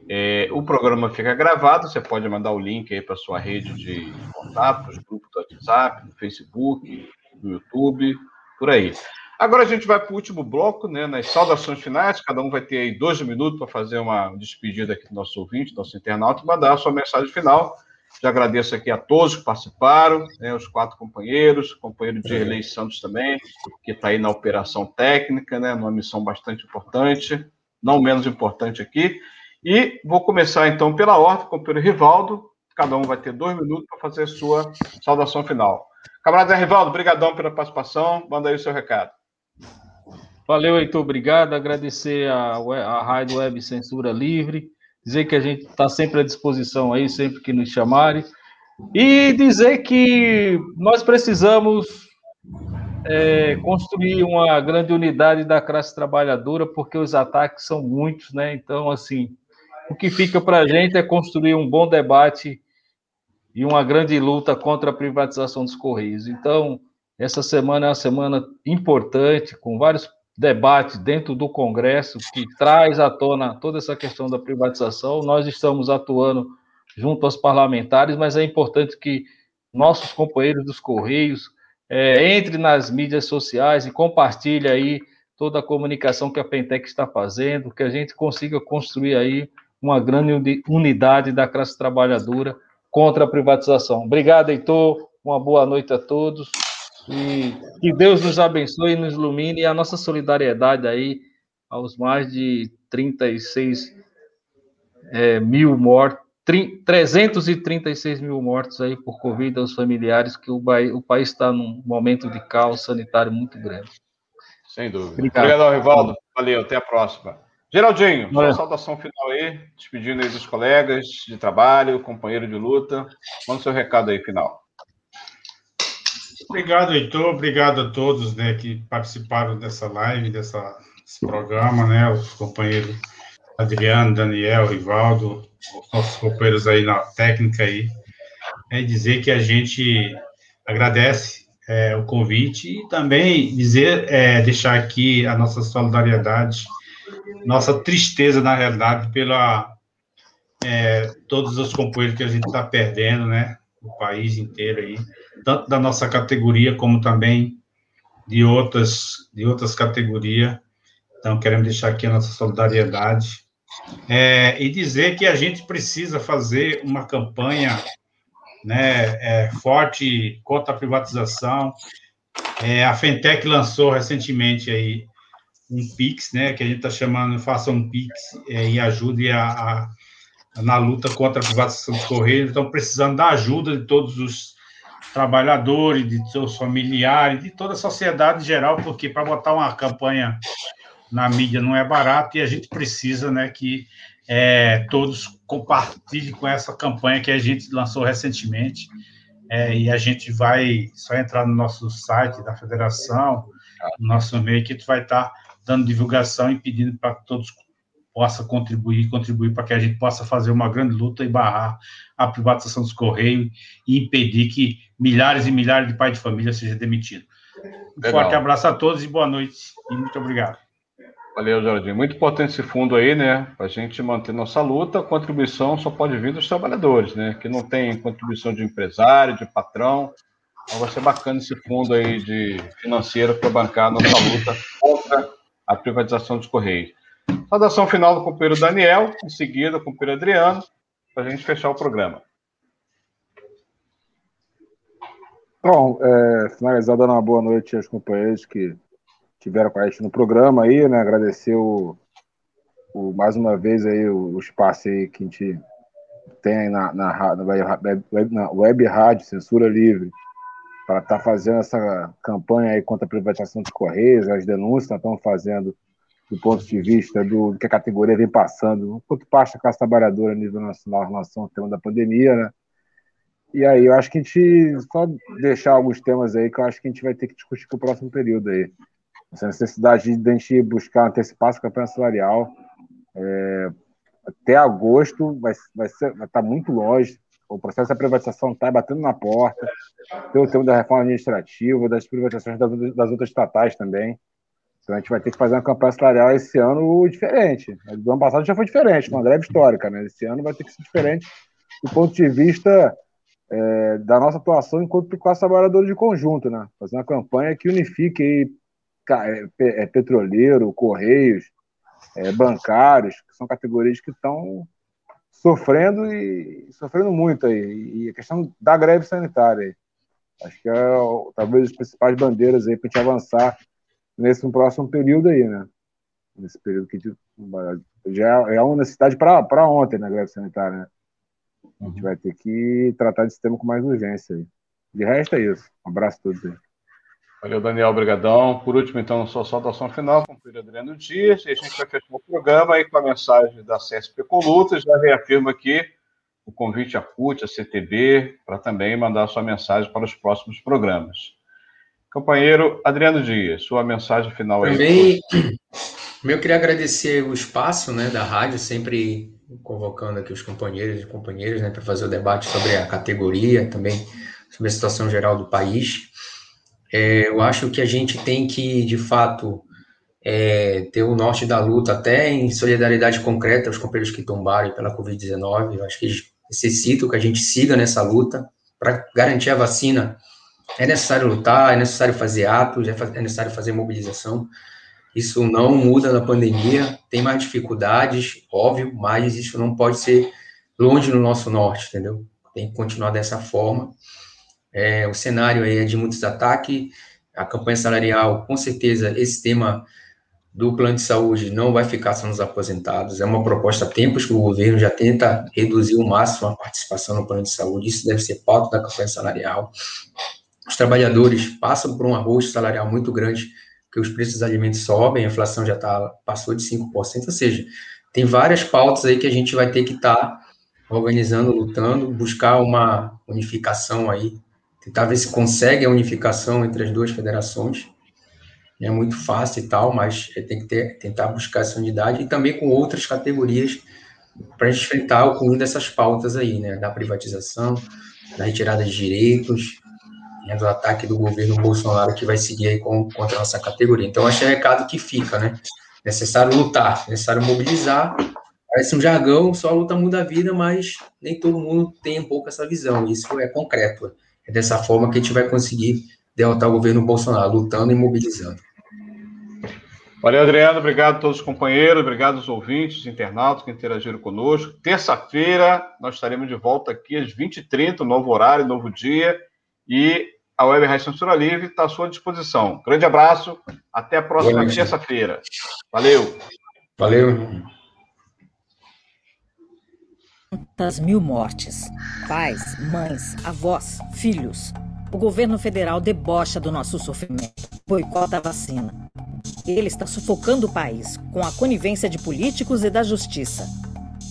É, o programa fica gravado, você pode mandar o link aí para sua rede de contatos, grupo do WhatsApp, no Facebook, no YouTube, por aí. Agora a gente vai para o último bloco, né, nas saudações finais. Cada um vai ter aí dois minutos para fazer uma despedida aqui do nosso ouvinte, do nosso internauta, e mandar a sua mensagem final. Já agradeço aqui a todos que participaram, né, os quatro companheiros, o companheiro de Erlei Santos também, que está aí na operação técnica, né, numa missão bastante importante, não menos importante aqui. E vou começar então pela ordem, com o companheiro Rivaldo. Cada um vai ter dois minutos para fazer a sua saudação final. Camarada Rivaldo, brigadão pela participação. Manda aí o seu recado. Valeu, Heitor, obrigado. Agradecer a, a Rádio Web Censura Livre, dizer que a gente está sempre à disposição aí, sempre que nos chamarem, e dizer que nós precisamos é, construir uma grande unidade da classe trabalhadora, porque os ataques são muitos, né? Então, assim, o que fica para a gente é construir um bom debate e uma grande luta contra a privatização dos Correios. Então, essa semana é uma semana importante, com vários debate dentro do Congresso que traz à tona toda essa questão da privatização. Nós estamos atuando junto aos parlamentares, mas é importante que nossos companheiros dos Correios é, entre nas mídias sociais e compartilhe aí toda a comunicação que a Pentec está fazendo, que a gente consiga construir aí uma grande unidade da classe trabalhadora contra a privatização. Obrigado, Heitor. Uma boa noite a todos. E que Deus nos abençoe e nos ilumine e a nossa solidariedade aí aos mais de 36 é, mil mortos, 336 mil mortos aí por Covid aos familiares, que o, o país está num momento de caos sanitário muito grande. Sem dúvida. Obrigado, Obrigado Rivaldo. Valeu, até a próxima. Geraldinho, sua saudação final aí, despedindo aí dos colegas de trabalho, companheiro de luta. Manda seu recado aí final. Obrigado, Heitor. Obrigado a todos né, que participaram dessa live, dessa, desse programa, né? Os companheiros Adriano, Daniel, Rivaldo, os nossos companheiros aí na técnica aí. É dizer que a gente agradece é, o convite e também dizer, é, deixar aqui a nossa solidariedade, nossa tristeza, na realidade, pela é, todos os companheiros que a gente está perdendo, né? O país inteiro aí tanto da nossa categoria como também de outras, de outras categorias. Então, queremos deixar aqui a nossa solidariedade é, e dizer que a gente precisa fazer uma campanha né, é, forte contra a privatização. É, a Fentec lançou recentemente aí um Pix, né, que a gente está chamando Faça um Pix é, e ajude a, a, na luta contra a privatização dos Correios. Então, precisando da ajuda de todos os trabalhadores, de seus familiares, de toda a sociedade em geral, porque para botar uma campanha na mídia não é barato e a gente precisa né, que é, todos compartilhem com essa campanha que a gente lançou recentemente. É, e a gente vai só entrar no nosso site da federação, no nosso meio, que gente vai estar dando divulgação e pedindo para todos possa contribuir, contribuir para que a gente possa fazer uma grande luta e barrar a privatização dos Correios e impedir que milhares e milhares de pais de família sejam demitidos. Um Legal. forte abraço a todos e boa noite e muito obrigado. Valeu, Jardim. Muito importante esse fundo aí, né? Para a gente manter nossa luta, a contribuição só pode vir dos trabalhadores, né? Que não tem contribuição de empresário, de patrão. Então vai ser bacana esse fundo aí de financeiro para bancar nossa luta contra a privatização dos Correios. Saudação final do companheiro Daniel, em seguida, o companheiro Adriano, para a gente fechar o programa. Bom, é, finalizar dando uma boa noite aos companheiros que tiveram com a gente no programa aí, né? Agradecer o, o mais uma vez aí o, o, espaço aí que a gente tem aí na, na, na, web, na web rádio Censura Livre para estar tá fazendo essa campanha aí contra a privatização dos Correios, as denúncias que estamos fazendo do ponto de vista do, que a categoria vem passando, quanto parte da classe trabalhadora a nível nacional em relação ao tema da pandemia, né? E aí eu acho que a gente só deixar alguns temas aí que eu acho que a gente vai ter que discutir com o próximo período aí. Essa necessidade de a gente buscar antecipar essa campanha salarial. É, até agosto vai, vai, ser, vai estar tá muito longe. O processo da privatização está batendo na porta. Tem o tema da reforma administrativa, das privatizações das, das outras estatais também. Então a gente vai ter que fazer uma campanha salarial esse ano diferente. Do ano passado já foi diferente, uma greve histórica, né? Esse ano vai ter que ser diferente do ponto de vista é, da nossa atuação enquanto classe trabalhadora de conjunto, né? Fazer uma campanha que unifique aí, é, é, petroleiro, correios, é, bancários, que são categorias que estão sofrendo e sofrendo muito aí. E a questão da greve sanitária aí. Acho que é talvez as principais bandeiras aí para a gente avançar nesse próximo período aí, né? Nesse período que já é uma necessidade para ontem na greve sanitária, né? A gente vai ter que tratar desse tema com mais urgência aí. De resto é isso. Um abraço a todos aí. Valeu, Daniel, obrigadão. Por último, então, sua saudação final com o Adriano Dias, e a gente vai fechar o programa aí com a mensagem da CSP Colutas, já reafirma aqui o convite à CUT, à CTB, para também mandar sua mensagem para os próximos programas. Companheiro Adriano Dias, sua mensagem final aí. Também, eu queria agradecer o espaço né, da rádio, sempre convocando aqui os companheiros e companheiras né, para fazer o debate sobre a categoria, também sobre a situação geral do país. É, eu acho que a gente tem que, de fato, é, ter o norte da luta, até em solidariedade concreta aos companheiros que tombaram pela Covid-19. Eu acho que necessito que a gente siga nessa luta para garantir a vacina. É necessário lutar, é necessário fazer atos, é necessário fazer mobilização. Isso não muda na pandemia, tem mais dificuldades, óbvio, mas isso não pode ser longe no nosso norte, entendeu? Tem que continuar dessa forma. É, o cenário aí é de muitos ataques, a campanha salarial, com certeza, esse tema do plano de saúde não vai ficar só nos aposentados, é uma proposta há tempos que o governo já tenta reduzir o máximo a participação no plano de saúde, isso deve ser pauta da campanha salarial. Os trabalhadores passam por um arroz salarial muito grande, que os preços dos alimentos sobem, a inflação já tá, passou de 5%, ou seja, tem várias pautas aí que a gente vai ter que estar tá organizando, lutando, buscar uma unificação aí, tentar ver se consegue a unificação entre as duas federações. É muito fácil e tal, mas tem que ter, tentar buscar essa unidade e também com outras categorias para enfrentar o cunho dessas pautas aí, né, da privatização, da retirada de direitos, né, do ataque do governo Bolsonaro que vai seguir aí com, contra a nossa categoria. Então, acho que é recado que fica, né? Necessário lutar, necessário mobilizar. Parece um jargão, só a luta muda a vida, mas nem todo mundo tem um pouco essa visão. Isso é concreto. É dessa forma que a gente vai conseguir derrotar o governo Bolsonaro, lutando e mobilizando. Valeu, Adriano. Obrigado a todos os companheiros, obrigado aos ouvintes, internautas que interagiram conosco. Terça-feira, nós estaremos de volta aqui às 20h30, novo horário, novo dia. E a Web Rádio Censura Livre está à sua disposição. Grande abraço, até a próxima terça-feira. Valeu. Valeu. Quantas mil mortes? Pais, mães, avós, filhos. O governo federal debocha do nosso sofrimento, boicota a vacina. Ele está sufocando o país com a conivência de políticos e da justiça.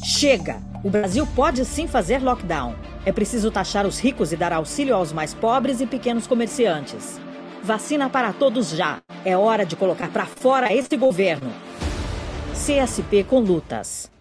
Chega! O Brasil pode sim fazer lockdown. É preciso taxar os ricos e dar auxílio aos mais pobres e pequenos comerciantes. Vacina para todos já. É hora de colocar para fora esse governo. CSP com lutas.